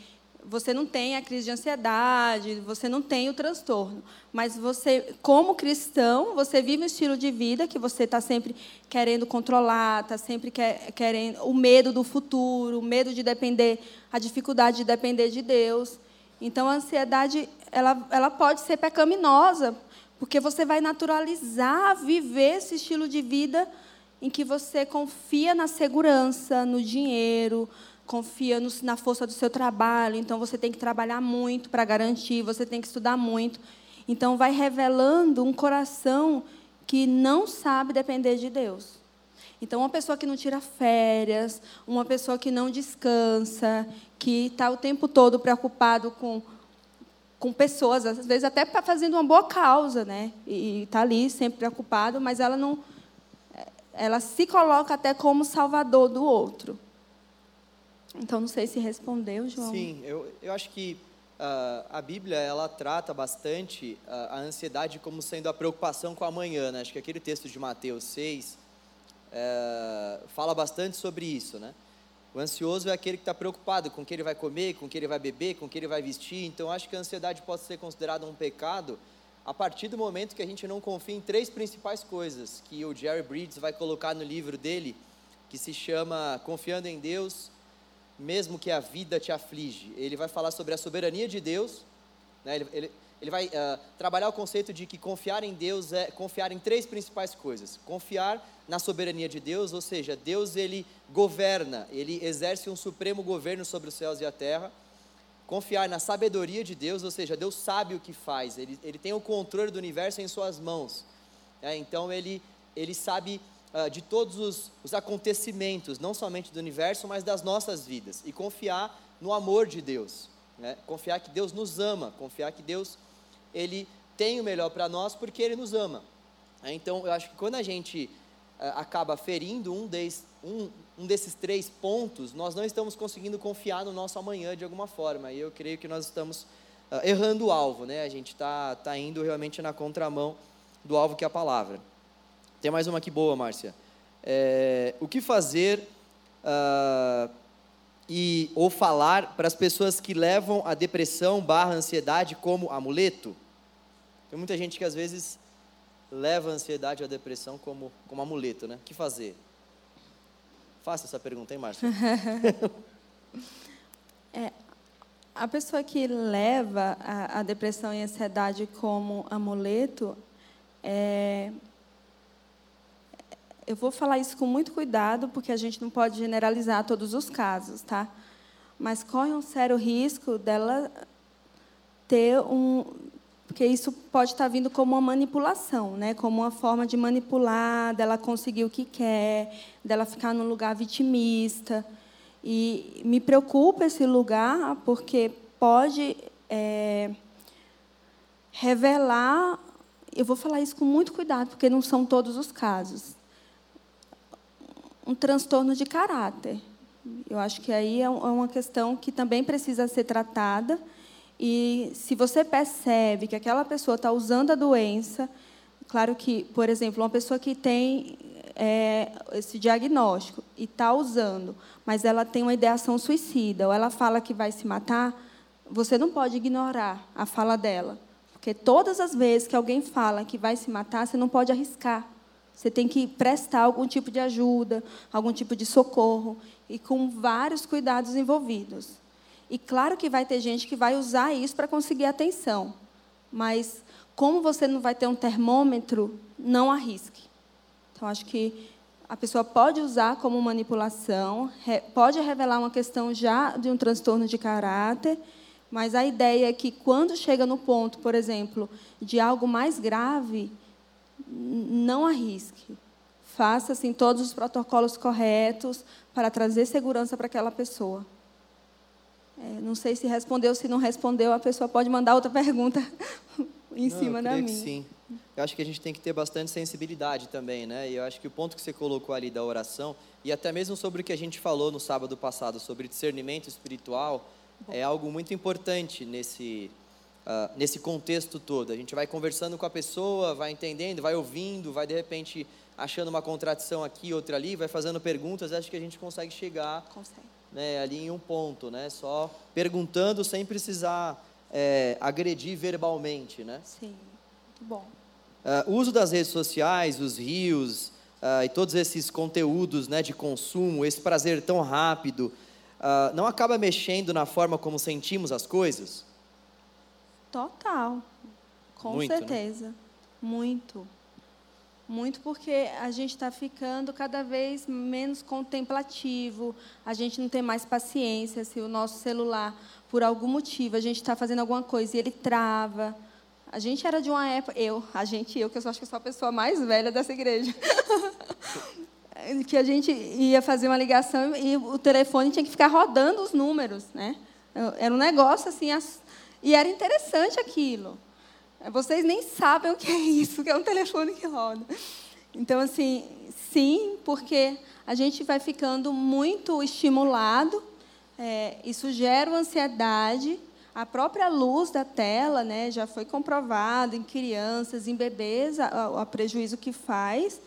você não tem a crise de ansiedade, você não tem o transtorno, mas você, como cristão, você vive um estilo de vida que você está sempre querendo controlar, está sempre quer, querendo o medo do futuro, o medo de depender, a dificuldade de depender de Deus. Então, a ansiedade ela, ela pode ser pecaminosa, porque você vai naturalizar viver esse estilo de vida em que você confia na segurança, no dinheiro, confia no, na força do seu trabalho, então você tem que trabalhar muito para garantir, você tem que estudar muito. Então, vai revelando um coração que não sabe depender de Deus. Então, uma pessoa que não tira férias, uma pessoa que não descansa, que está o tempo todo preocupado com, com pessoas, às vezes até fazendo uma boa causa, né? E está ali sempre preocupado, mas ela não, ela se coloca até como salvador do outro. Então, não sei se respondeu, João. Sim, eu, eu acho que uh, a Bíblia ela trata bastante uh, a ansiedade como sendo a preocupação com o amanhã. Né? Acho que aquele texto de Mateus 6 uh, eh, fala bastante sobre isso. Né? O ansioso é aquele que está preocupado com o que ele vai comer, com o que ele vai beber, com o que ele vai vestir. Então, acho que a ansiedade pode ser considerada um pecado a partir do momento que a gente não confia em três principais coisas que o Jerry Bridges vai colocar no livro dele, que se chama Confiando em Deus, mesmo que a vida te aflige. Ele vai falar sobre a soberania de Deus, né? ele, ele, ele vai uh, trabalhar o conceito de que confiar em Deus é confiar em três principais coisas. Confiar na soberania de Deus, ou seja, Deus ele governa, ele exerce um supremo governo sobre os céus e a terra. Confiar na sabedoria de Deus, ou seja, Deus sabe o que faz, ele, ele tem o controle do universo em suas mãos. É, então ele, ele sabe uh, de todos os, os acontecimentos, não somente do universo, mas das nossas vidas. E confiar no amor de Deus. Né? Confiar que Deus nos ama, confiar que Deus ele tem o melhor para nós porque ele nos ama. É, então, eu acho que quando a gente uh, acaba ferindo um, des, um, um, desses três pontos, nós não estamos conseguindo confiar no nosso amanhã de alguma forma. E eu creio que nós estamos uh, errando o alvo, né? A gente está tá indo realmente na contramão do alvo que é a palavra. Tem mais uma aqui boa, Márcia. É, o que fazer uh, e ou falar para as pessoas que levam a depressão barra ansiedade como amuleto? Tem muita gente que às vezes leva a ansiedade e a depressão como, como amuleto, né? O que fazer? Faça essa pergunta, hein, Márcia? é, a pessoa que leva a, a, depressão e a ansiedade como amuleto, é, eu vou falar isso com muito cuidado, porque a gente não pode generalizar todos os casos, tá? Mas corre um sério risco dela ter um, porque isso pode estar vindo como uma manipulação, né? como uma forma de manipular, dela conseguir o que quer, dela ficar num lugar vitimista. E me preocupa esse lugar, porque pode é, revelar. Eu vou falar isso com muito cuidado, porque não são todos os casos. Um transtorno de caráter. Eu acho que aí é, é uma questão que também precisa ser tratada e se você percebe que aquela pessoa está usando a doença, claro que, por exemplo, uma pessoa que tem é, esse diagnóstico e está usando, mas ela tem uma ideação suicida, ou ela fala que vai se matar, você não pode ignorar a fala dela. Porque todas as vezes que alguém fala que vai se matar, você não pode arriscar. Você tem que prestar algum tipo de ajuda, algum tipo de socorro, e com vários cuidados envolvidos. E claro que vai ter gente que vai usar isso para conseguir atenção. Mas como você não vai ter um termômetro, não arrisque. Então acho que a pessoa pode usar como manipulação, pode revelar uma questão já de um transtorno de caráter, mas a ideia é que quando chega no ponto, por exemplo, de algo mais grave, não arrisque. Faça assim todos os protocolos corretos para trazer segurança para aquela pessoa. É, não sei se respondeu, se não respondeu, a pessoa pode mandar outra pergunta em não, cima da minha. sim. Eu acho que a gente tem que ter bastante sensibilidade também, né? E eu acho que o ponto que você colocou ali da oração, e até mesmo sobre o que a gente falou no sábado passado, sobre discernimento espiritual, Bom. é algo muito importante nesse, uh, nesse contexto todo. A gente vai conversando com a pessoa, vai entendendo, vai ouvindo, vai de repente achando uma contradição aqui, outra ali, vai fazendo perguntas, acho que a gente consegue chegar consegue né, ali em um ponto, né, só perguntando sem precisar é, agredir verbalmente, né? Sim, muito bom. Uh, o uso das redes sociais, os rios uh, e todos esses conteúdos, né, de consumo, esse prazer tão rápido, uh, não acaba mexendo na forma como sentimos as coisas? Total, com muito, né? certeza, né? muito. Muito porque a gente está ficando cada vez menos contemplativo, a gente não tem mais paciência. Se o nosso celular, por algum motivo, a gente está fazendo alguma coisa e ele trava. A gente era de uma época, eu, a gente, eu, que eu acho que sou a pessoa mais velha dessa igreja, que a gente ia fazer uma ligação e o telefone tinha que ficar rodando os números, né? Era um negócio assim, e era interessante aquilo. Vocês nem sabem o que é isso, que é um telefone que roda. Então, assim, sim, porque a gente vai ficando muito estimulado, é, isso gera ansiedade. A própria luz da tela né, já foi comprovado em crianças, em bebês, o prejuízo que faz.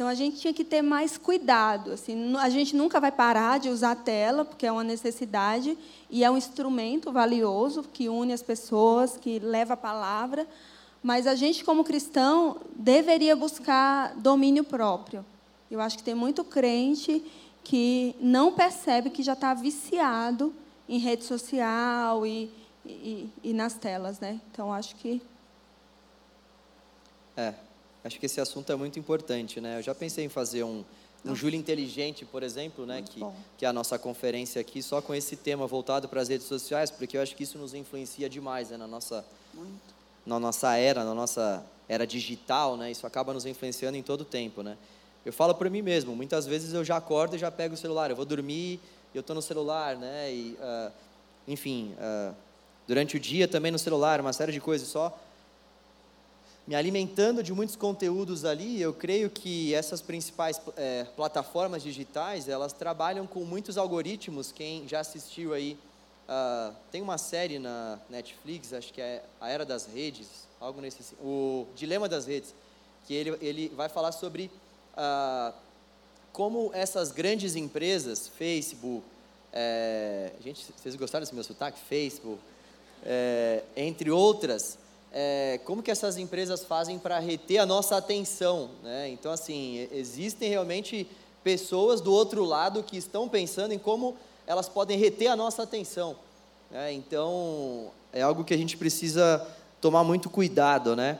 Então a gente tinha que ter mais cuidado. Assim, a gente nunca vai parar de usar a tela, porque é uma necessidade e é um instrumento valioso que une as pessoas, que leva a palavra. Mas a gente, como cristão, deveria buscar domínio próprio. Eu acho que tem muito crente que não percebe que já está viciado em rede social e, e, e nas telas, né? Então acho que é, acho que esse assunto é muito importante, né? Eu já pensei em fazer um, um Júlio Inteligente, por exemplo, né? que, que é a nossa conferência aqui, só com esse tema voltado para as redes sociais, porque eu acho que isso nos influencia demais né? na, nossa, na nossa era, na nossa era digital, né? Isso acaba nos influenciando em todo o tempo, né? Eu falo para mim mesmo, muitas vezes eu já acordo e já pego o celular, eu vou dormir e eu estou no celular, né? E, uh, enfim, uh, durante o dia também no celular, uma série de coisas só me alimentando de muitos conteúdos ali, eu creio que essas principais é, plataformas digitais, elas trabalham com muitos algoritmos. Quem já assistiu aí, uh, tem uma série na Netflix, acho que é A Era das Redes, algo nesse, o Dilema das Redes, que ele, ele vai falar sobre uh, como essas grandes empresas, Facebook, é, gente, vocês gostaram desse meu sotaque? Facebook, é, entre outras, é, como que essas empresas fazem para reter a nossa atenção, né? Então, assim, existem realmente pessoas do outro lado que estão pensando em como elas podem reter a nossa atenção. Né? Então, é algo que a gente precisa tomar muito cuidado, né?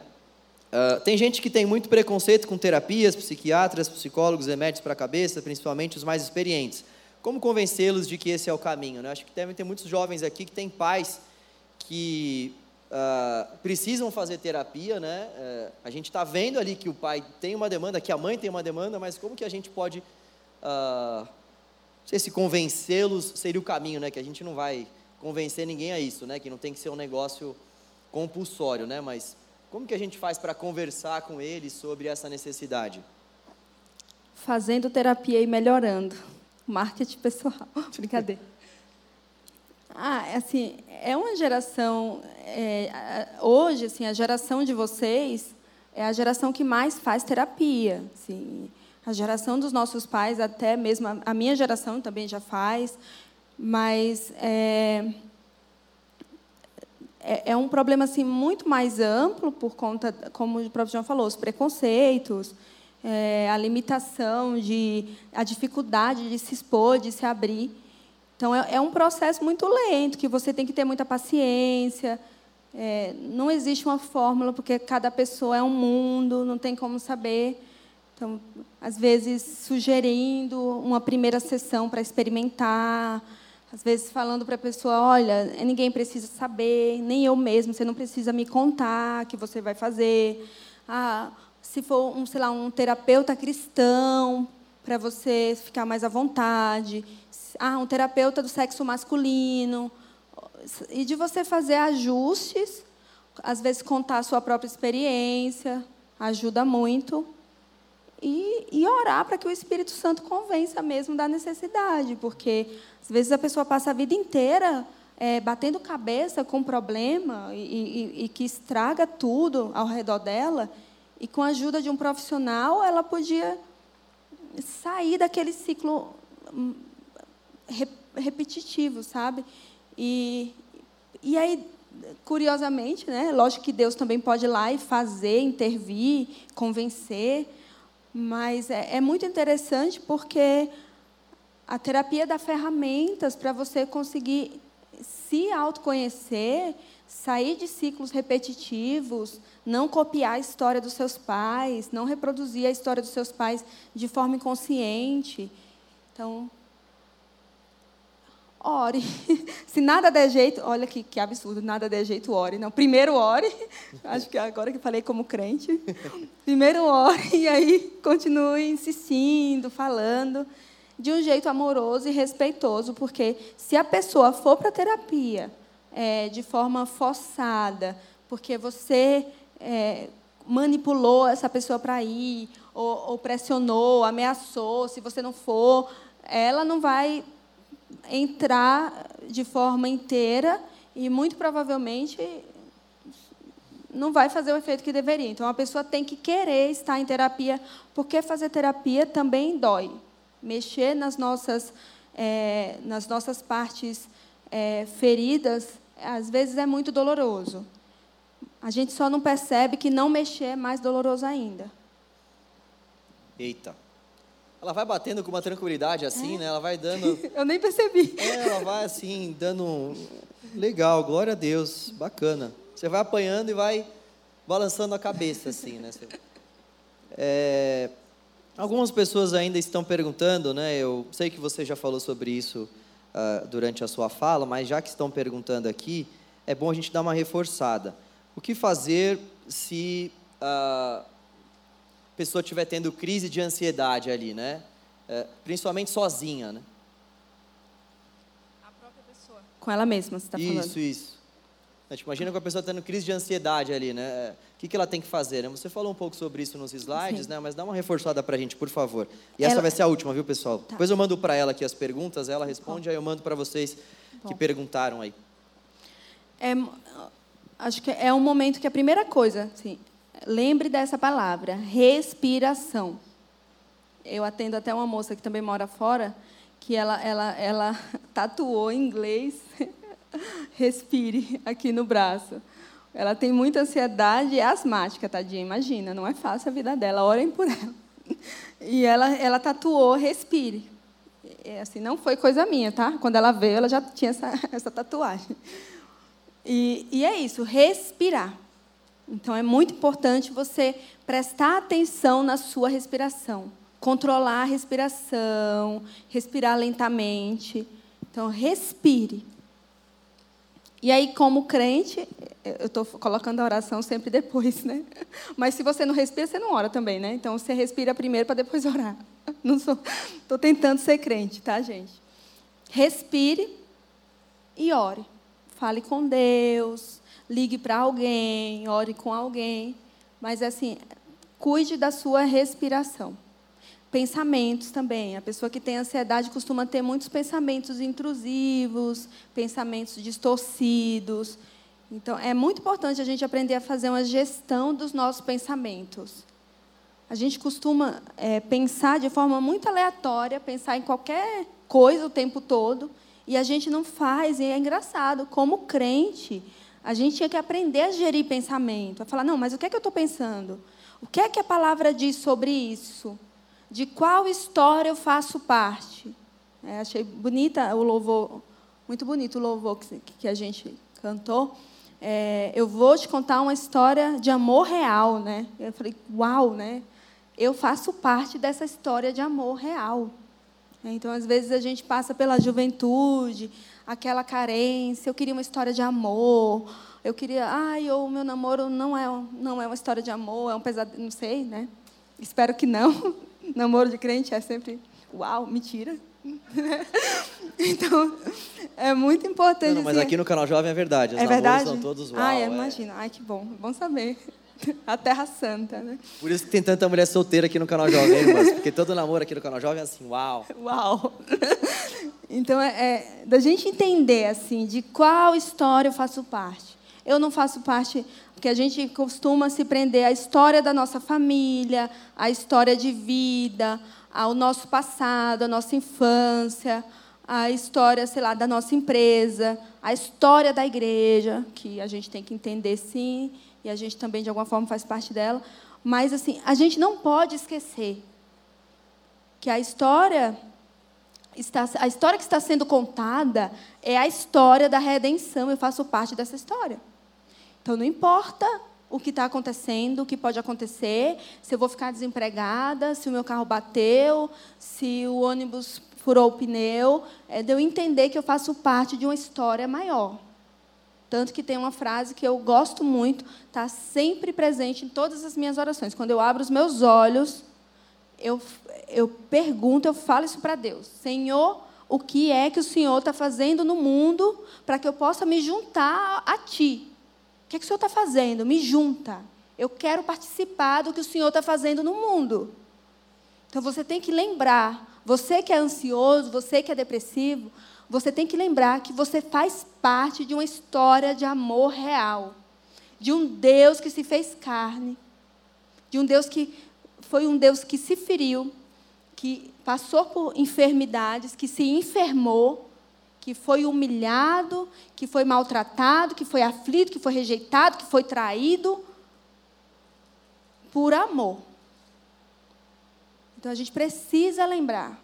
Uh, tem gente que tem muito preconceito com terapias, psiquiatras, psicólogos, remédios para a cabeça, principalmente os mais experientes. Como convencê-los de que esse é o caminho? Né? Acho que devem ter muitos jovens aqui que têm pais que Uh, precisam fazer terapia, né? Uh, a gente está vendo ali que o pai tem uma demanda, que a mãe tem uma demanda, mas como que a gente pode, uh, não sei se convencê-los seria o caminho, né? Que a gente não vai convencer ninguém a isso, né? Que não tem que ser um negócio compulsório, né? Mas como que a gente faz para conversar com eles sobre essa necessidade? Fazendo terapia e melhorando. Marketing pessoal. Brincadeira. Ah, é assim, é uma geração. É, hoje, assim, a geração de vocês é a geração que mais faz terapia. Assim, a geração dos nossos pais, até mesmo a minha geração também já faz, mas é, é, é um problema assim muito mais amplo por conta, como o professor falou, os preconceitos, é, a limitação de, a dificuldade de se expor, de se abrir. Então, é, é um processo muito lento, que você tem que ter muita paciência. É, não existe uma fórmula, porque cada pessoa é um mundo, não tem como saber. Então, às vezes, sugerindo uma primeira sessão para experimentar, às vezes falando para a pessoa, olha, ninguém precisa saber, nem eu mesmo, você não precisa me contar o que você vai fazer. Ah, se for um, sei lá, um terapeuta cristão, para você ficar mais à vontade ah, um terapeuta do sexo masculino, e de você fazer ajustes, às vezes contar a sua própria experiência, ajuda muito. E, e orar para que o Espírito Santo convença mesmo da necessidade, porque às vezes a pessoa passa a vida inteira é, batendo cabeça com um problema e, e, e que estraga tudo ao redor dela, e com a ajuda de um profissional ela podia sair daquele ciclo repetitivo, sabe? E, e aí, curiosamente, né? Lógico que Deus também pode ir lá e fazer, intervir, convencer, mas é, é muito interessante porque a terapia dá ferramentas para você conseguir se autoconhecer, sair de ciclos repetitivos, não copiar a história dos seus pais, não reproduzir a história dos seus pais de forma inconsciente. Então, ore. Se nada der jeito, olha que, que absurdo, nada der jeito, ore. Não, primeiro ore, acho que agora que falei como crente, primeiro ore e aí continue insistindo, falando, de um jeito amoroso e respeitoso, porque se a pessoa for para a terapia é, de forma forçada, porque você é, manipulou essa pessoa para ir, ou, ou pressionou, ameaçou, se você não for, ela não vai entrar de forma inteira e muito provavelmente não vai fazer o efeito que deveria. Então a pessoa tem que querer estar em terapia, porque fazer terapia também dói. Mexer nas nossas, é, nas nossas partes é, feridas, às vezes é muito doloroso. A gente só não percebe que não mexer é mais doloroso ainda. Eita. Ela vai batendo com uma tranquilidade assim, é. né? Ela vai dando. Eu nem percebi. É, ela vai assim, dando. Legal, glória a Deus, bacana. Você vai apanhando e vai balançando a cabeça, assim, né? É... Algumas pessoas ainda estão perguntando, né? Eu sei que você já falou sobre isso uh, durante a sua fala, mas já que estão perguntando aqui, é bom a gente dar uma reforçada. O que fazer se uh, pessoa estiver tendo crise de ansiedade ali, né? É, principalmente sozinha, né? A própria pessoa. Com ela mesma, você está falando. Isso, isso. A gente imagina que a pessoa tendo crise de ansiedade ali, né? O que, que ela tem que fazer? Né? Você falou um pouco sobre isso nos slides, Sim. né? Mas dá uma reforçada para a gente, por favor. E ela... essa vai ser a última, viu, pessoal? Tá. Depois eu mando para ela aqui as perguntas, ela responde, Bom. aí eu mando para vocês Bom. que perguntaram aí. É, acho que é um momento que a primeira coisa, assim, Lembre dessa palavra, respiração. Eu atendo até uma moça que também mora fora, que ela, ela, ela tatuou em inglês respire aqui no braço. Ela tem muita ansiedade e é asmática, tadinha, imagina, não é fácil a vida dela, orem por ela. E ela, ela tatuou respire. É assim, não foi coisa minha, tá? Quando ela veio, ela já tinha essa, essa tatuagem. E, e é isso, respirar. Então é muito importante você prestar atenção na sua respiração, controlar a respiração, respirar lentamente. Então respire. E aí, como crente, eu estou colocando a oração sempre depois, né? Mas se você não respira, você não ora também, né? Então você respira primeiro para depois orar. Não sou, estou tentando ser crente, tá, gente? Respire e ore. Fale com Deus, ligue para alguém, ore com alguém, mas assim, cuide da sua respiração. Pensamentos também. A pessoa que tem ansiedade costuma ter muitos pensamentos intrusivos, pensamentos distorcidos. Então, é muito importante a gente aprender a fazer uma gestão dos nossos pensamentos. A gente costuma é, pensar de forma muito aleatória, pensar em qualquer coisa o tempo todo, e a gente não faz, e é engraçado, como crente, a gente tinha que aprender a gerir pensamento, a falar, não, mas o que é que eu estou pensando? O que é que a palavra diz sobre isso? De qual história eu faço parte? É, achei bonita o louvor, muito bonito o louvor que, que a gente cantou. É, eu vou te contar uma história de amor real, né? Eu falei, uau, né? Eu faço parte dessa história de amor real. Então, às vezes a gente passa pela juventude, aquela carência, eu queria uma história de amor, eu queria, ai, o meu namoro não é, não é uma história de amor, é um pesadelo, não sei, né? Espero que não. namoro de crente é sempre, uau, mentira. então, é muito importante. Não, não, mas assim, aqui no canal Jovem é verdade. Os é verdade? são todos uau. Ai, é. imagina. Ai, que bom. Bom saber. A Terra Santa, né? Por isso que tem tanta mulher solteira aqui no canal Jovem, irmãs. Porque todo namoro aqui no canal Jovem é assim, uau. Uau. Então, é, é, da gente entender, assim, de qual história eu faço parte. Eu não faço parte, porque a gente costuma se prender à história da nossa família, à história de vida, ao nosso passado, à nossa infância, à história, sei lá, da nossa empresa, à história da igreja, que a gente tem que entender, sim, e a gente também, de alguma forma, faz parte dela. Mas, assim, a gente não pode esquecer que a história está, a história que está sendo contada é a história da redenção. Eu faço parte dessa história. Então, não importa o que está acontecendo, o que pode acontecer, se eu vou ficar desempregada, se o meu carro bateu, se o ônibus furou o pneu, é de eu entender que eu faço parte de uma história maior. Tanto que tem uma frase que eu gosto muito, está sempre presente em todas as minhas orações. Quando eu abro os meus olhos, eu, eu pergunto, eu falo isso para Deus: Senhor, o que é que o Senhor está fazendo no mundo para que eu possa me juntar a Ti? O que, é que o Senhor está fazendo? Me junta. Eu quero participar do que o Senhor está fazendo no mundo. Então você tem que lembrar, você que é ansioso, você que é depressivo, você tem que lembrar que você faz parte de uma história de amor real, de um Deus que se fez carne, de um Deus que foi um Deus que se feriu, que passou por enfermidades, que se enfermou que foi humilhado, que foi maltratado, que foi aflito, que foi rejeitado, que foi traído, por amor. Então a gente precisa lembrar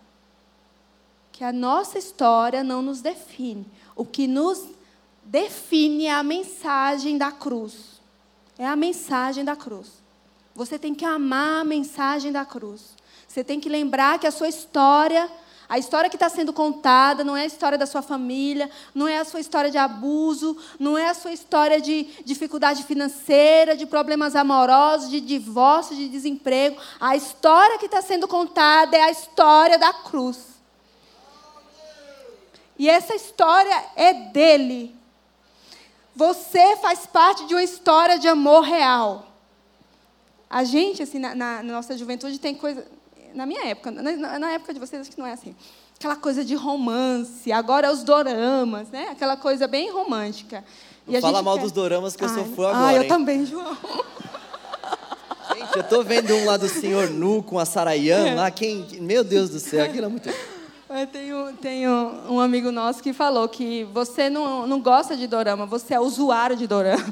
que a nossa história não nos define. O que nos define é a mensagem da cruz. É a mensagem da cruz. Você tem que amar a mensagem da cruz. Você tem que lembrar que a sua história a história que está sendo contada não é a história da sua família, não é a sua história de abuso, não é a sua história de dificuldade financeira, de problemas amorosos, de divórcio, de desemprego. A história que está sendo contada é a história da cruz. E essa história é dele. Você faz parte de uma história de amor real. A gente, assim, na, na nossa juventude, tem coisa na minha época, na, na, época de vocês, acho que não é assim. Aquela coisa de romance, agora é os doramas, né? Aquela coisa bem romântica. Não fala mal quer... dos doramas que ai, eu sou fã agora. Ah, eu hein? também, João. Gente, eu tô vendo um lá do Senhor Nu com a Sarayan, é. lá quem. Meu Deus do céu, aquilo é muito. Eu tenho, tenho um amigo nosso que falou que você não, não gosta de dorama, você é usuário de dorama.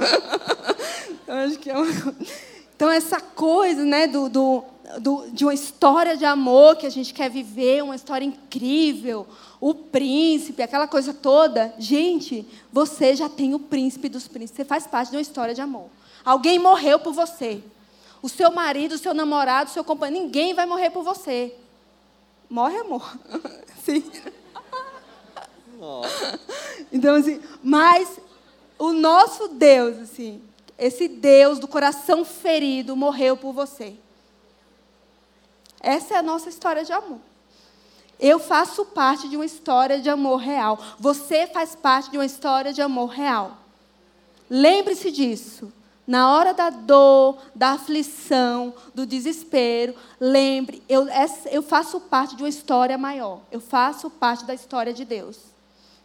eu acho que é uma... Então, essa coisa né, do, do, do, de uma história de amor que a gente quer viver, uma história incrível, o príncipe, aquela coisa toda. Gente, você já tem o príncipe dos príncipes, você faz parte de uma história de amor. Alguém morreu por você. O seu marido, o seu namorado, o seu companheiro, ninguém vai morrer por você. Morre, amor. Sim. Então, assim, mas o nosso Deus, assim, esse Deus do coração ferido morreu por você. Essa é a nossa história de amor. Eu faço parte de uma história de amor real. Você faz parte de uma história de amor real. Lembre-se disso. Na hora da dor, da aflição, do desespero, lembre, eu, eu faço parte de uma história maior. Eu faço parte da história de Deus.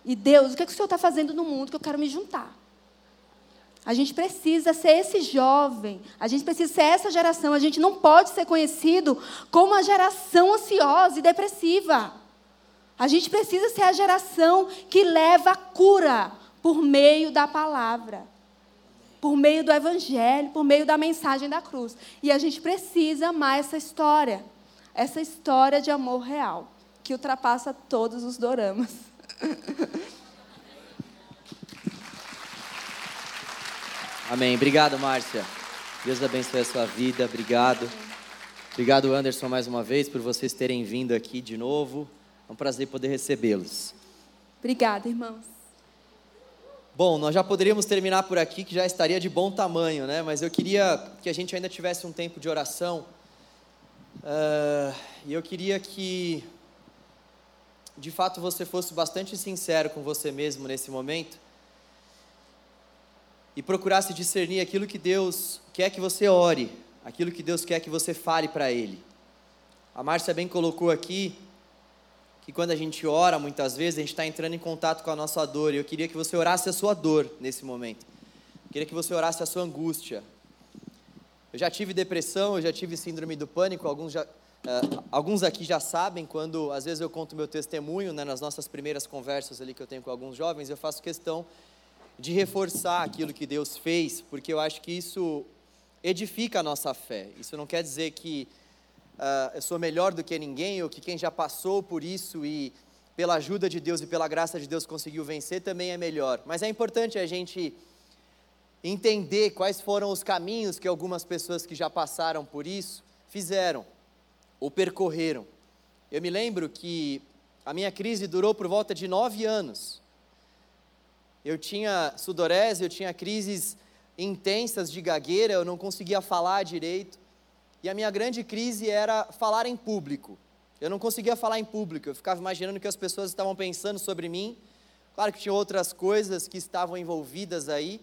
E Deus, o que, é que o Senhor está fazendo no mundo que eu quero me juntar? A gente precisa ser esse jovem, a gente precisa ser essa geração. A gente não pode ser conhecido como a geração ansiosa e depressiva. A gente precisa ser a geração que leva a cura por meio da palavra, por meio do evangelho, por meio da mensagem da cruz. E a gente precisa amar essa história, essa história de amor real, que ultrapassa todos os doramas. Amém. Obrigado, Márcia. Deus abençoe a sua vida. Obrigado. Obrigado, Anderson, mais uma vez, por vocês terem vindo aqui de novo. É um prazer poder recebê-los. Obrigada, irmãos. Bom, nós já poderíamos terminar por aqui, que já estaria de bom tamanho, né? Mas eu queria que a gente ainda tivesse um tempo de oração. Uh, e eu queria que, de fato, você fosse bastante sincero com você mesmo nesse momento e procurasse discernir aquilo que Deus quer que você ore, aquilo que Deus quer que você fale para Ele. A Márcia bem colocou aqui que quando a gente ora, muitas vezes, a gente está entrando em contato com a nossa dor, e eu queria que você orasse a sua dor nesse momento. Eu queria que você orasse a sua angústia. Eu já tive depressão, eu já tive síndrome do pânico, alguns, já, uh, alguns aqui já sabem, quando às vezes eu conto meu testemunho, né, nas nossas primeiras conversas ali que eu tenho com alguns jovens, eu faço questão de reforçar aquilo que Deus fez, porque eu acho que isso edifica a nossa fé. Isso não quer dizer que uh, eu sou melhor do que ninguém, ou que quem já passou por isso e pela ajuda de Deus e pela graça de Deus conseguiu vencer também é melhor. Mas é importante a gente entender quais foram os caminhos que algumas pessoas que já passaram por isso fizeram ou percorreram. Eu me lembro que a minha crise durou por volta de nove anos eu tinha sudorese, eu tinha crises intensas de gagueira, eu não conseguia falar direito. E a minha grande crise era falar em público. Eu não conseguia falar em público, eu ficava imaginando o que as pessoas estavam pensando sobre mim. Claro que tinha outras coisas que estavam envolvidas aí,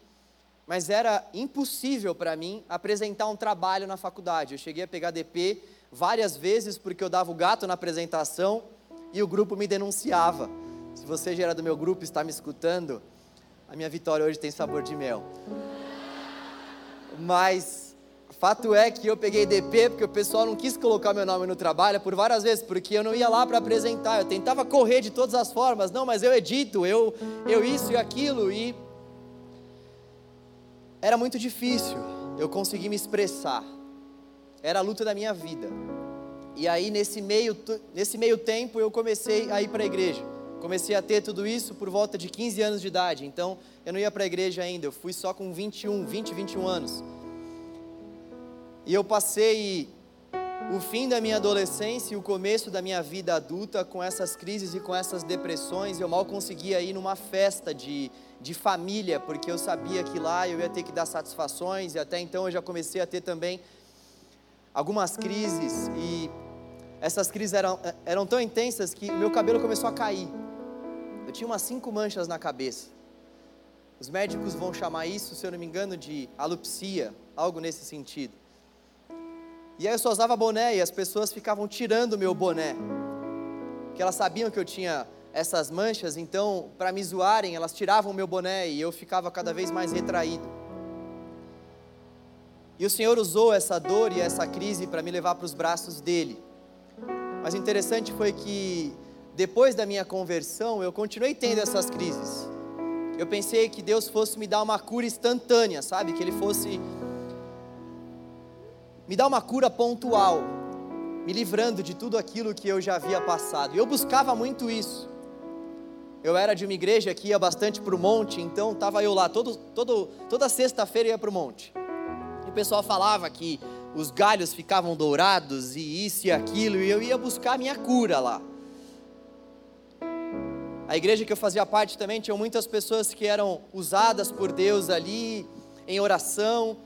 mas era impossível para mim apresentar um trabalho na faculdade. Eu cheguei a pegar DP várias vezes porque eu dava o gato na apresentação e o grupo me denunciava. Se você já era do meu grupo e está me escutando, a minha vitória hoje tem sabor de mel. Mas Fato é que eu peguei DP porque o pessoal não quis colocar meu nome no trabalho por várias vezes, porque eu não ia lá para apresentar. Eu tentava correr de todas as formas. Não, mas eu edito, eu, eu isso e aquilo. E era muito difícil eu conseguir me expressar. Era a luta da minha vida. E aí, nesse meio, nesse meio tempo, eu comecei a ir para a igreja. Comecei a ter tudo isso por volta de 15 anos de idade. Então, eu não ia para a igreja ainda. Eu fui só com 21, 20, 21 anos. E eu passei o fim da minha adolescência e o começo da minha vida adulta com essas crises e com essas depressões. Eu mal conseguia ir numa festa de, de família, porque eu sabia que lá eu ia ter que dar satisfações, e até então eu já comecei a ter também algumas crises, e essas crises eram, eram tão intensas que meu cabelo começou a cair. Eu tinha umas cinco manchas na cabeça. Os médicos vão chamar isso, se eu não me engano, de alopsia, algo nesse sentido. E aí eu só usava boné e as pessoas ficavam tirando meu boné. Porque elas sabiam que eu tinha essas manchas, então, para me zoarem, elas tiravam meu boné e eu ficava cada vez mais retraído. E o Senhor usou essa dor e essa crise para me levar para os braços dele. Mas o interessante foi que depois da minha conversão, eu continuei tendo essas crises. Eu pensei que Deus fosse me dar uma cura instantânea, sabe? Que Ele fosse me dá uma cura pontual, me livrando de tudo aquilo que eu já havia passado. E eu buscava muito isso. Eu era de uma igreja que ia bastante para o monte, então estava eu lá, todo, todo, toda sexta-feira ia para o monte. E o pessoal falava que os galhos ficavam dourados e isso e aquilo, e eu ia buscar a minha cura lá. A igreja que eu fazia parte também tinha muitas pessoas que eram usadas por Deus ali em oração,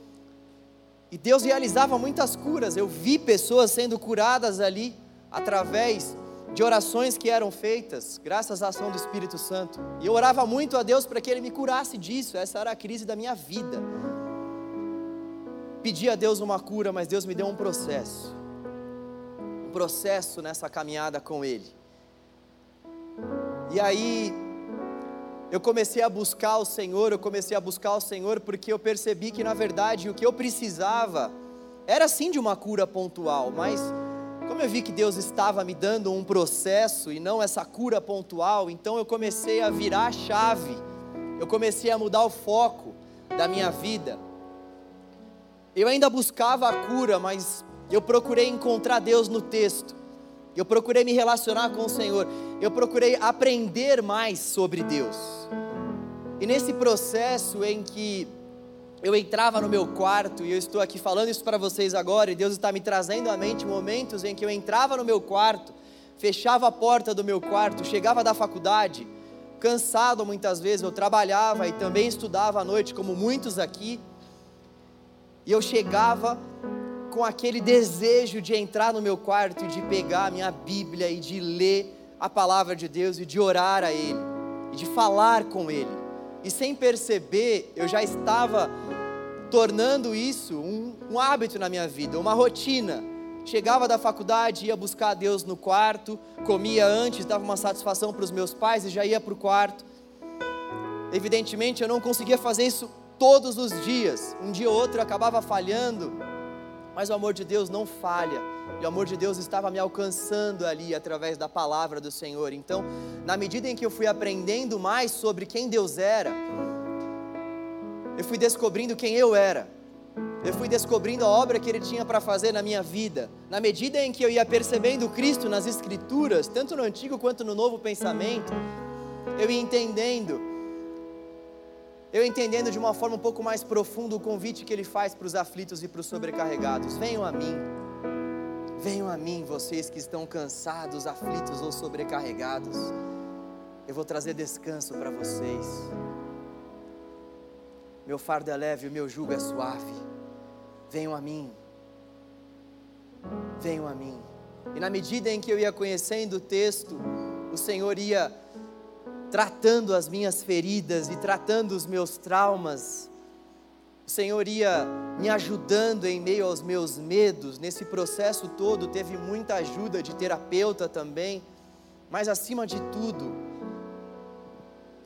e Deus realizava muitas curas. Eu vi pessoas sendo curadas ali através de orações que eram feitas, graças à ação do Espírito Santo. E eu orava muito a Deus para que Ele me curasse disso. Essa era a crise da minha vida. Pedi a Deus uma cura, mas Deus me deu um processo. Um processo nessa caminhada com Ele. E aí, eu comecei a buscar o Senhor, eu comecei a buscar o Senhor porque eu percebi que na verdade o que eu precisava era sim de uma cura pontual, mas como eu vi que Deus estava me dando um processo e não essa cura pontual, então eu comecei a virar a chave, eu comecei a mudar o foco da minha vida. Eu ainda buscava a cura, mas eu procurei encontrar Deus no texto, eu procurei me relacionar com o Senhor, eu procurei aprender mais sobre Deus. E nesse processo em que eu entrava no meu quarto, e eu estou aqui falando isso para vocês agora, e Deus está me trazendo à mente momentos em que eu entrava no meu quarto, fechava a porta do meu quarto, chegava da faculdade, cansado muitas vezes, eu trabalhava e também estudava à noite, como muitos aqui, e eu chegava com aquele desejo de entrar no meu quarto e de pegar a minha Bíblia e de ler a palavra de Deus e de orar a Ele, e de falar com Ele e sem perceber, eu já estava tornando isso um, um hábito na minha vida, uma rotina. Chegava da faculdade, ia buscar Deus no quarto, comia antes, dava uma satisfação para os meus pais e já ia para o quarto. Evidentemente, eu não conseguia fazer isso todos os dias. Um dia ou outro eu acabava falhando, mas o amor de Deus não falha. E o amor de Deus estava me alcançando ali através da palavra do Senhor. Então, na medida em que eu fui aprendendo mais sobre quem Deus era, eu fui descobrindo quem eu era. Eu fui descobrindo a obra que Ele tinha para fazer na minha vida. Na medida em que eu ia percebendo Cristo nas Escrituras, tanto no Antigo quanto no Novo Pensamento, eu ia entendendo, eu entendendo de uma forma um pouco mais profunda o convite que Ele faz para os aflitos e para os sobrecarregados: venham a mim. Venham a mim, vocês que estão cansados, aflitos ou sobrecarregados. Eu vou trazer descanso para vocês. Meu fardo é leve, o meu jugo é suave. Venham a mim. Venham a mim. E na medida em que eu ia conhecendo o texto, o Senhor ia tratando as minhas feridas e tratando os meus traumas, o Senhor ia me ajudando em meio aos meus medos, nesse processo todo, teve muita ajuda de terapeuta também, mas acima de tudo,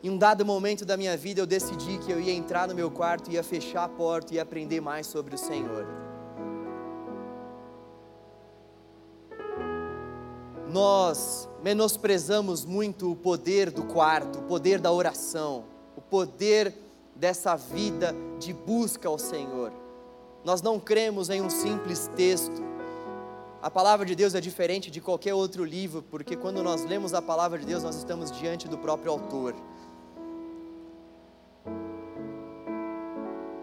em um dado momento da minha vida eu decidi que eu ia entrar no meu quarto, ia fechar a porta e aprender mais sobre o Senhor. Nós menosprezamos muito o poder do quarto, o poder da oração, o poder dessa vida de busca ao Senhor. Nós não cremos em um simples texto. A palavra de Deus é diferente de qualquer outro livro, porque quando nós lemos a palavra de Deus, nós estamos diante do próprio autor.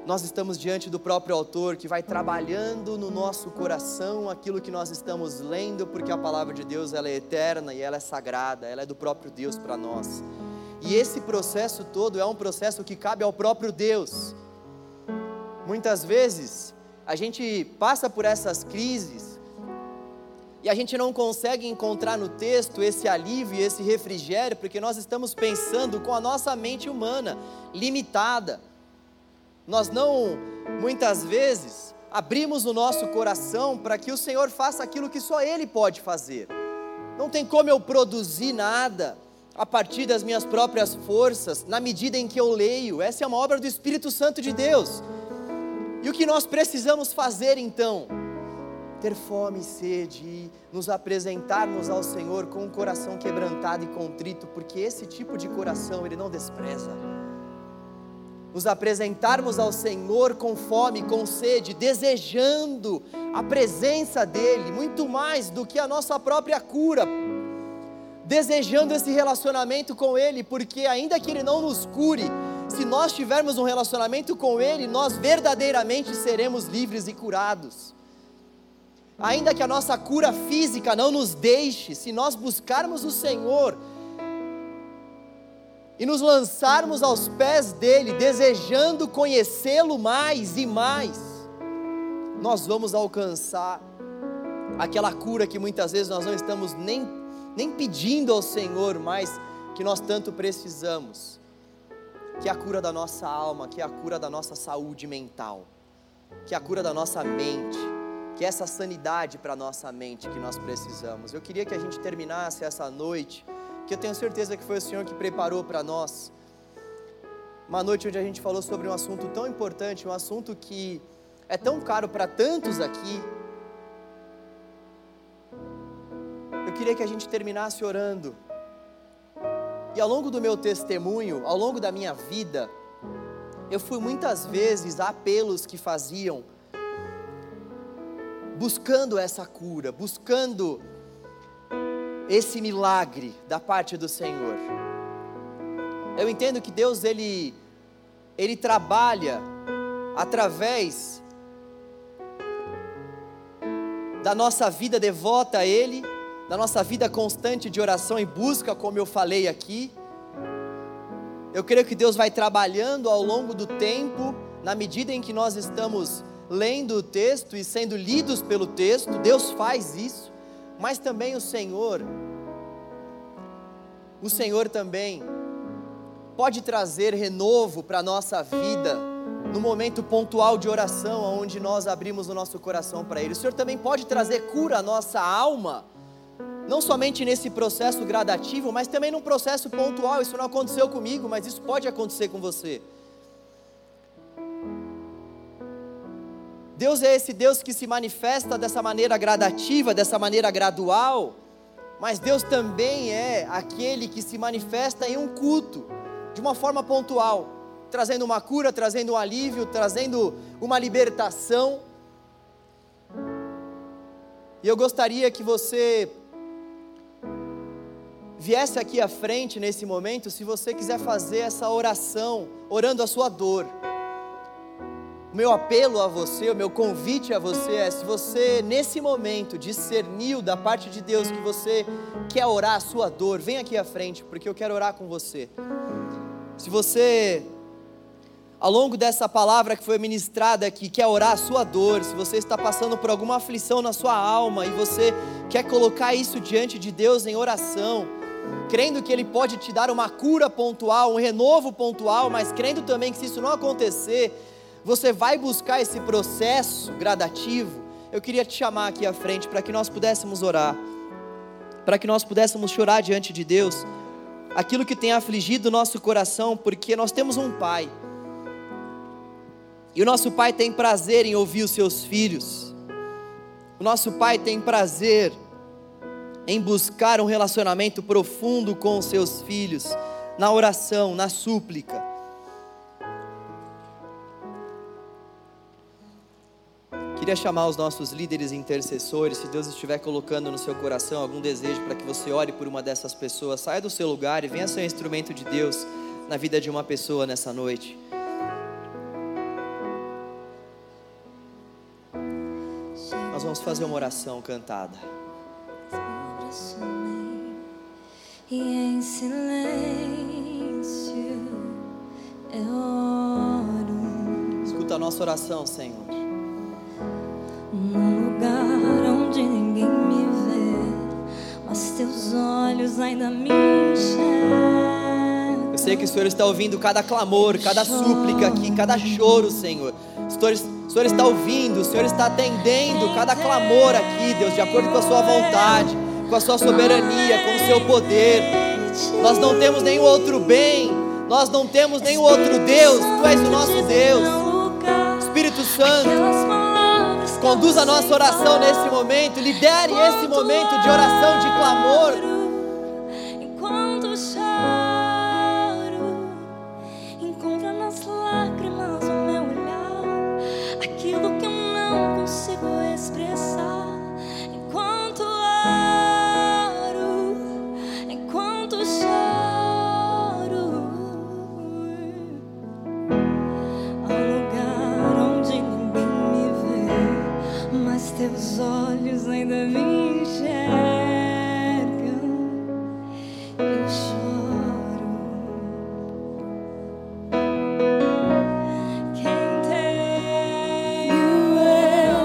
Nós estamos diante do próprio autor que vai trabalhando no nosso coração aquilo que nós estamos lendo, porque a palavra de Deus ela é eterna e ela é sagrada, ela é do próprio Deus para nós. E esse processo todo é um processo que cabe ao próprio Deus. Muitas vezes a gente passa por essas crises e a gente não consegue encontrar no texto esse alívio, esse refrigério, porque nós estamos pensando com a nossa mente humana limitada nós não, muitas vezes, abrimos o nosso coração para que o Senhor faça aquilo que só Ele pode fazer. Não tem como eu produzir nada a partir das minhas próprias forças, na medida em que eu leio. Essa é uma obra do Espírito Santo de Deus. E o que nós precisamos fazer então? Ter fome e sede e nos apresentarmos ao Senhor com um coração quebrantado e contrito, porque esse tipo de coração Ele não despreza nos apresentarmos ao Senhor com fome, com sede, desejando a presença dEle, muito mais do que a nossa própria cura, desejando esse relacionamento com Ele, porque ainda que Ele não nos cure, se nós tivermos um relacionamento com Ele, nós verdadeiramente seremos livres e curados. Ainda que a nossa cura física não nos deixe, se nós buscarmos o Senhor, e nos lançarmos aos pés dele, desejando conhecê-lo mais e mais, nós vamos alcançar aquela cura que muitas vezes nós não estamos nem, nem pedindo ao Senhor, mas que nós tanto precisamos, que é a cura da nossa alma, que é a cura da nossa saúde mental, que é a cura da nossa mente, que é essa sanidade para a nossa mente que nós precisamos. Eu queria que a gente terminasse essa noite que eu tenho certeza que foi o Senhor que preparou para nós. Uma noite onde a gente falou sobre um assunto tão importante, um assunto que é tão caro para tantos aqui. Eu queria que a gente terminasse orando. E ao longo do meu testemunho, ao longo da minha vida, eu fui muitas vezes a apelos que faziam, buscando essa cura, buscando esse milagre da parte do Senhor. Eu entendo que Deus ele ele trabalha através da nossa vida devota a ele, da nossa vida constante de oração e busca, como eu falei aqui. Eu creio que Deus vai trabalhando ao longo do tempo, na medida em que nós estamos lendo o texto e sendo lidos pelo texto, Deus faz isso mas também o Senhor, o Senhor também pode trazer renovo para a nossa vida no momento pontual de oração, onde nós abrimos o nosso coração para Ele. O Senhor também pode trazer cura à nossa alma, não somente nesse processo gradativo, mas também num processo pontual. Isso não aconteceu comigo, mas isso pode acontecer com você. Deus é esse Deus que se manifesta dessa maneira gradativa, dessa maneira gradual, mas Deus também é aquele que se manifesta em um culto, de uma forma pontual, trazendo uma cura, trazendo um alívio, trazendo uma libertação. E eu gostaria que você viesse aqui à frente nesse momento, se você quiser fazer essa oração, orando a sua dor. O meu apelo a você, o meu convite a você é: se você nesse momento discerniu da parte de Deus que você quer orar a sua dor, vem aqui à frente, porque eu quero orar com você. Se você, ao longo dessa palavra que foi ministrada aqui, quer orar a sua dor, se você está passando por alguma aflição na sua alma e você quer colocar isso diante de Deus em oração, crendo que Ele pode te dar uma cura pontual, um renovo pontual, mas crendo também que se isso não acontecer, você vai buscar esse processo gradativo, eu queria te chamar aqui à frente para que nós pudéssemos orar, para que nós pudéssemos chorar diante de Deus aquilo que tem afligido o nosso coração, porque nós temos um Pai, e o nosso Pai tem prazer em ouvir os seus filhos, o nosso Pai tem prazer em buscar um relacionamento profundo com os seus filhos, na oração, na súplica. Queria chamar os nossos líderes e intercessores, se Deus estiver colocando no seu coração algum desejo para que você ore por uma dessas pessoas, saia do seu lugar e venha ser um instrumento de Deus na vida de uma pessoa nessa noite. Nós vamos fazer uma oração cantada. E em silêncio eu oro. Escuta a nossa oração, Senhor. Num lugar onde ninguém me vê, mas teus olhos ainda me enxergam. Eu sei que o Senhor está ouvindo cada clamor, cada súplica aqui, cada choro, Senhor. O Senhor, o Senhor está ouvindo, o Senhor está atendendo cada clamor aqui, Deus, de acordo com a Sua vontade, com a Sua soberania, com o Seu poder. Nós não temos nenhum outro bem, nós não temos nenhum outro Deus, Tu és o nosso Deus. Espírito Santo, Conduz a nossa oração nesse momento, lidere esse momento de oração, de clamor. Enquanto ainda me enxergam. Eu choro. Quem tenho eu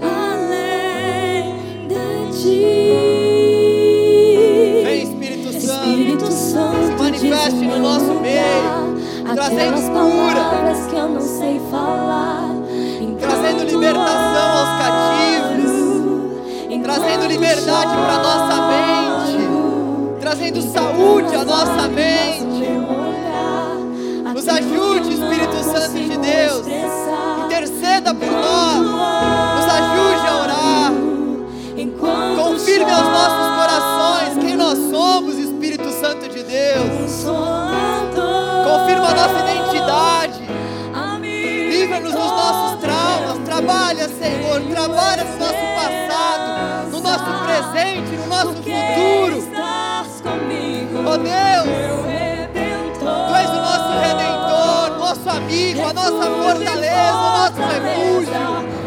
além de ti? Vem, Espírito Santo. Espírito Santo, manifeste no nosso meio, trazendo cura, palavras que eu não sei falar, trazendo libertação liberdade para nossa mente, trazendo saúde à nossa mente. Nos ajude, Espírito Santo de Deus. Interceda por nós, nos ajude a orar. Confirme aos nossos corações quem nós somos, Espírito Santo de Deus. Confirma a nossa identidade. Livra-nos dos nossos traumas. Trabalha, Senhor. Trabalha no nosso passado, no nosso presente, no nosso futuro. Oh Deus, Tu és o nosso redentor, nosso amigo, a nossa fortaleza, o nosso refúgio.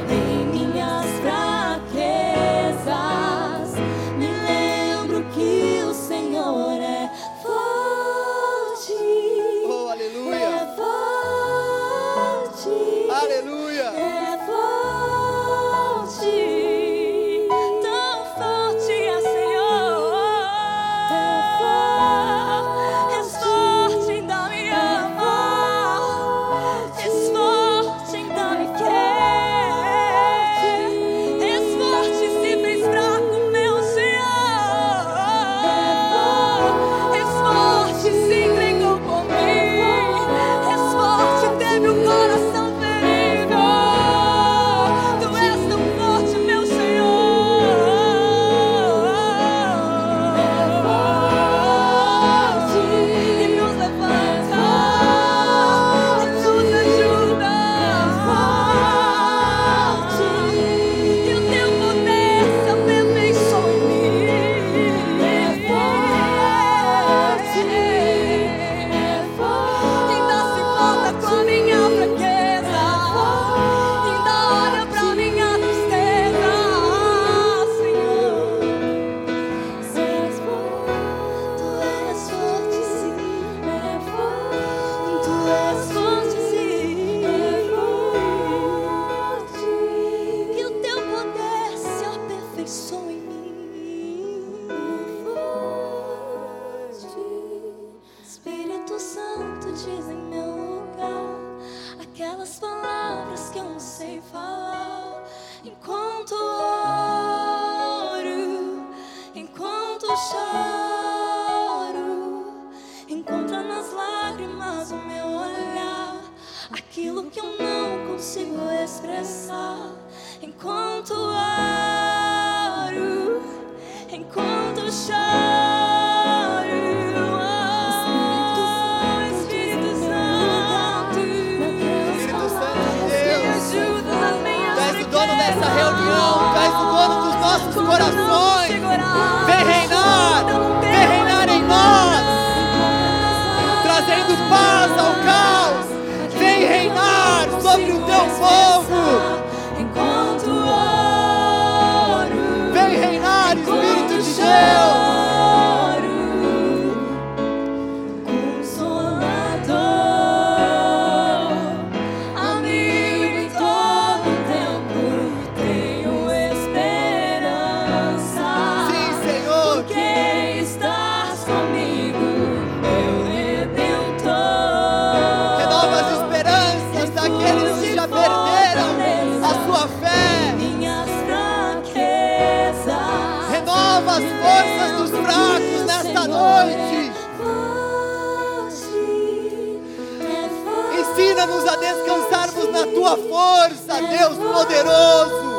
Tua força, Deus poderoso.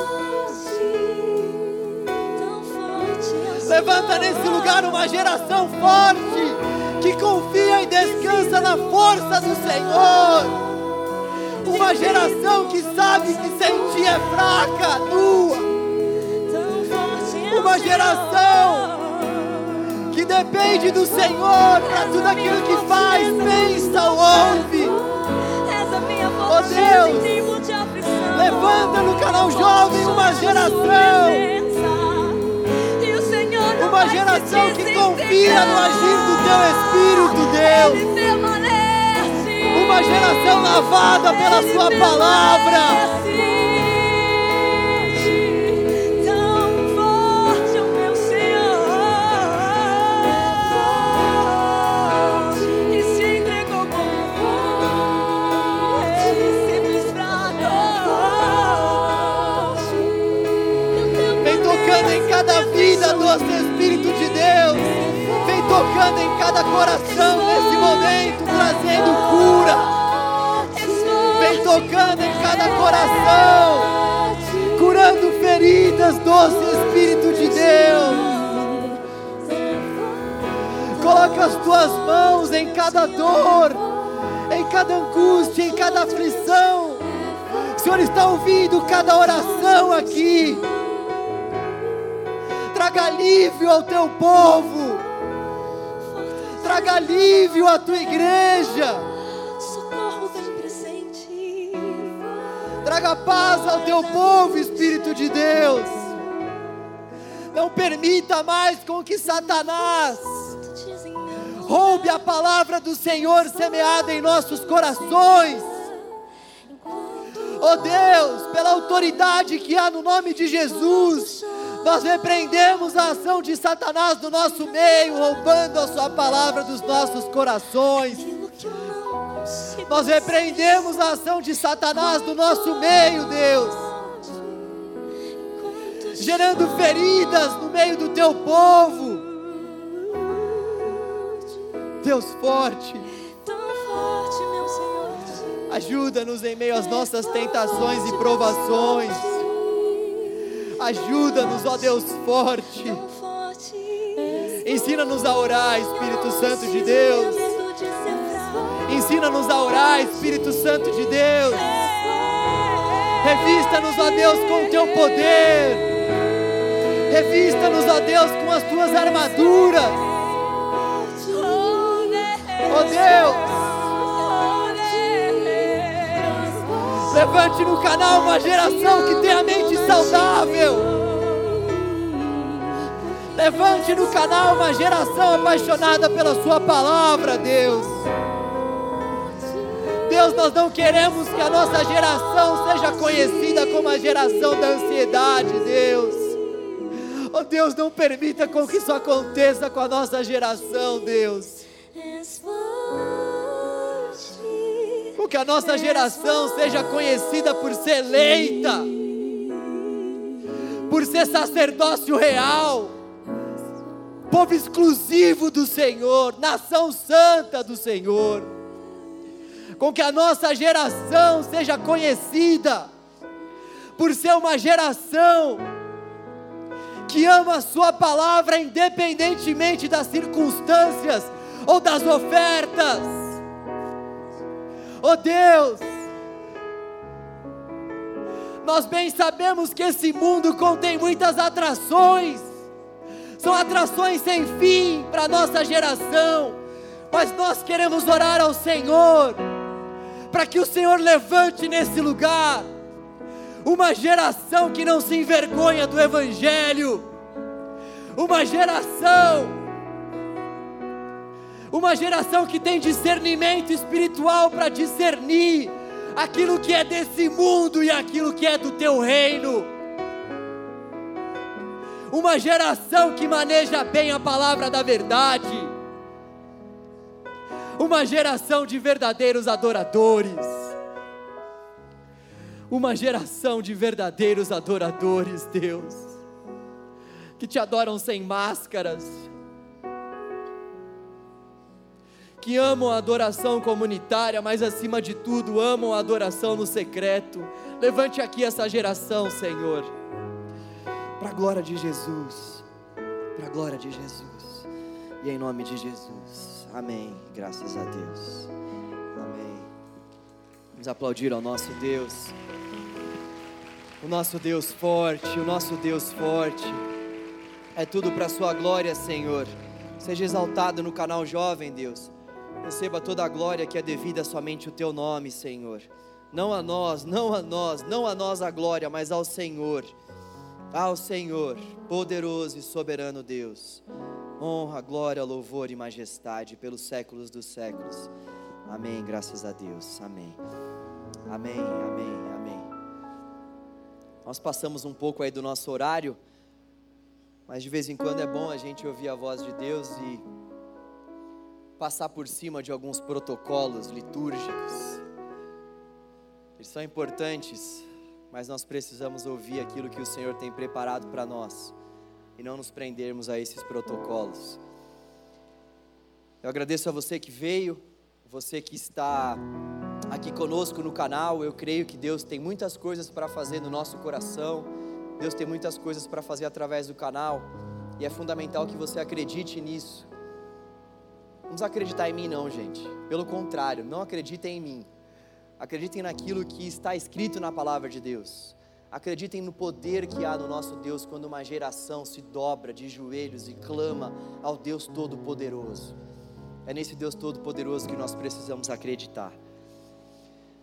Levanta nesse lugar uma geração forte que confia e descansa na força do Senhor. Uma geração que sabe que sem ti é fraca, nua. Uma geração que depende do Senhor para tudo aquilo que faz, pensa ou ouve. Oh Deus, Levanta no canal jovem uma geração, uma geração que confia no agir do teu Espírito, Deus. Uma geração lavada pela Sua palavra. Doce Espírito de Deus. Vem tocando em cada coração nesse momento, trazendo cura. Vem tocando em cada coração, curando feridas, doce Espírito de Deus. Coloca as tuas mãos em cada dor, em cada angústia, em cada aflição. O Senhor está ouvindo cada oração aqui. Traga alívio ao teu povo. Traga alívio à tua igreja. Socorro bem presente. Traga paz ao teu povo, Espírito de Deus. Não permita mais com que Satanás roube a palavra do Senhor semeada em nossos corações. Oh Deus, pela autoridade que há no nome de Jesus, nós repreendemos a ação de Satanás no nosso meio, roubando a Sua palavra dos nossos corações. Nós repreendemos a ação de Satanás no nosso meio, Deus, gerando feridas no meio do teu povo. Deus forte, ajuda-nos em meio às nossas tentações e provações. Ajuda-nos, ó Deus forte. Ensina-nos a orar, Espírito Santo de Deus. Ensina-nos a orar, Espírito Santo de Deus. Revista-nos, ó Deus, com o teu poder. Revista-nos, ó Deus, com as tuas armaduras. Ó Deus, levante no canal uma geração que tenha mente saudável. Levante no canal uma geração apaixonada pela Sua palavra, Deus. Deus, nós não queremos que a nossa geração seja conhecida como a geração da ansiedade, Deus. Oh Deus, não permita com que isso aconteça com a nossa geração, Deus. Com que a nossa geração seja conhecida por ser eleita, por ser sacerdócio real, povo exclusivo do Senhor, nação santa do Senhor. Com que a nossa geração seja conhecida por ser uma geração que ama a Sua palavra independentemente das circunstâncias ou das ofertas. Oh Deus, Nós bem sabemos que esse mundo contém muitas atrações, são atrações sem fim para a nossa geração, mas nós queremos orar ao Senhor, para que o Senhor levante nesse lugar uma geração que não se envergonha do Evangelho, uma geração, uma geração que tem discernimento espiritual para discernir aquilo que é desse mundo e aquilo que é do teu reino. Uma geração que maneja bem a palavra da verdade. Uma geração de verdadeiros adoradores uma geração de verdadeiros adoradores, Deus, que te adoram sem máscaras, que amam a adoração comunitária, mas acima de tudo amam a adoração no secreto. Levante aqui essa geração, Senhor, para a glória de Jesus, para a glória de Jesus, e em nome de Jesus, amém. Graças a Deus, amém. Vamos aplaudir ao nosso Deus o nosso Deus forte, o nosso Deus forte. É tudo para a Sua glória, Senhor. Seja exaltado no canal Jovem, Deus. Receba toda a glória que é devida somente o Teu nome, Senhor. Não a nós, não a nós, não a nós a glória, mas ao Senhor. Ao Senhor, poderoso e soberano Deus. Honra, glória, louvor e majestade pelos séculos dos séculos. Amém. Graças a Deus. Amém. Amém. Amém. Nós passamos um pouco aí do nosso horário, mas de vez em quando é bom a gente ouvir a voz de Deus e passar por cima de alguns protocolos litúrgicos. Eles são importantes, mas nós precisamos ouvir aquilo que o Senhor tem preparado para nós e não nos prendermos a esses protocolos. Eu agradeço a você que veio, você que está aqui conosco no canal. Eu creio que Deus tem muitas coisas para fazer no nosso coração. Deus tem muitas coisas para fazer através do canal. E é fundamental que você acredite nisso. Não acreditar em mim, não, gente. Pelo contrário, não acreditem em mim. Acreditem naquilo que está escrito na palavra de Deus. Acreditem no poder que há no nosso Deus quando uma geração se dobra de joelhos e clama ao Deus Todo-Poderoso. É nesse Deus Todo-Poderoso que nós precisamos acreditar.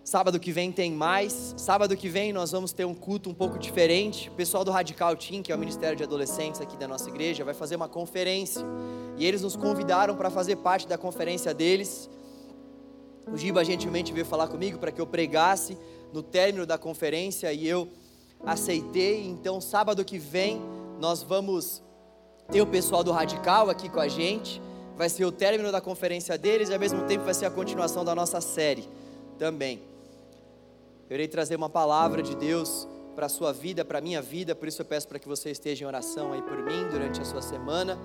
Sábado que vem tem mais. Sábado que vem nós vamos ter um culto um pouco diferente. O pessoal do Radical Team, que é o Ministério de Adolescentes aqui da nossa igreja, vai fazer uma conferência. E eles nos convidaram para fazer parte da conferência deles. O Giba gentilmente veio falar comigo para que eu pregasse no término da conferência e eu aceitei. Então, sábado que vem, nós vamos ter o pessoal do Radical aqui com a gente. Vai ser o término da conferência deles e ao mesmo tempo vai ser a continuação da nossa série também. Eu irei trazer uma palavra de Deus para a sua vida, para a minha vida, por isso eu peço para que você esteja em oração aí por mim durante a sua semana.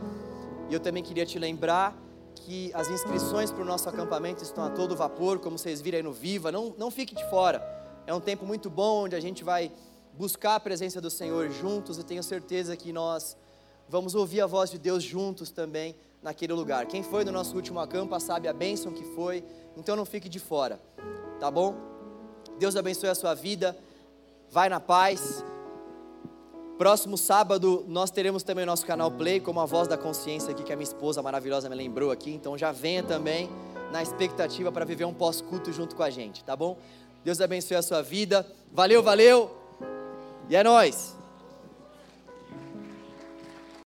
E eu também queria te lembrar que as inscrições para o nosso acampamento estão a todo vapor, como vocês viram aí no Viva. Não, não fique de fora. É um tempo muito bom onde a gente vai buscar a presença do Senhor juntos e tenho certeza que nós vamos ouvir a voz de Deus juntos também naquele lugar. Quem foi no nosso último acampa sabe a bênção que foi, então não fique de fora, tá bom? Deus abençoe a sua vida. Vai na paz. Próximo sábado nós teremos também o nosso canal Play, como a voz da consciência aqui que a minha esposa maravilhosa me lembrou aqui. Então já venha também na expectativa para viver um pós-culto junto com a gente, tá bom? Deus abençoe a sua vida. Valeu, valeu. E é nós.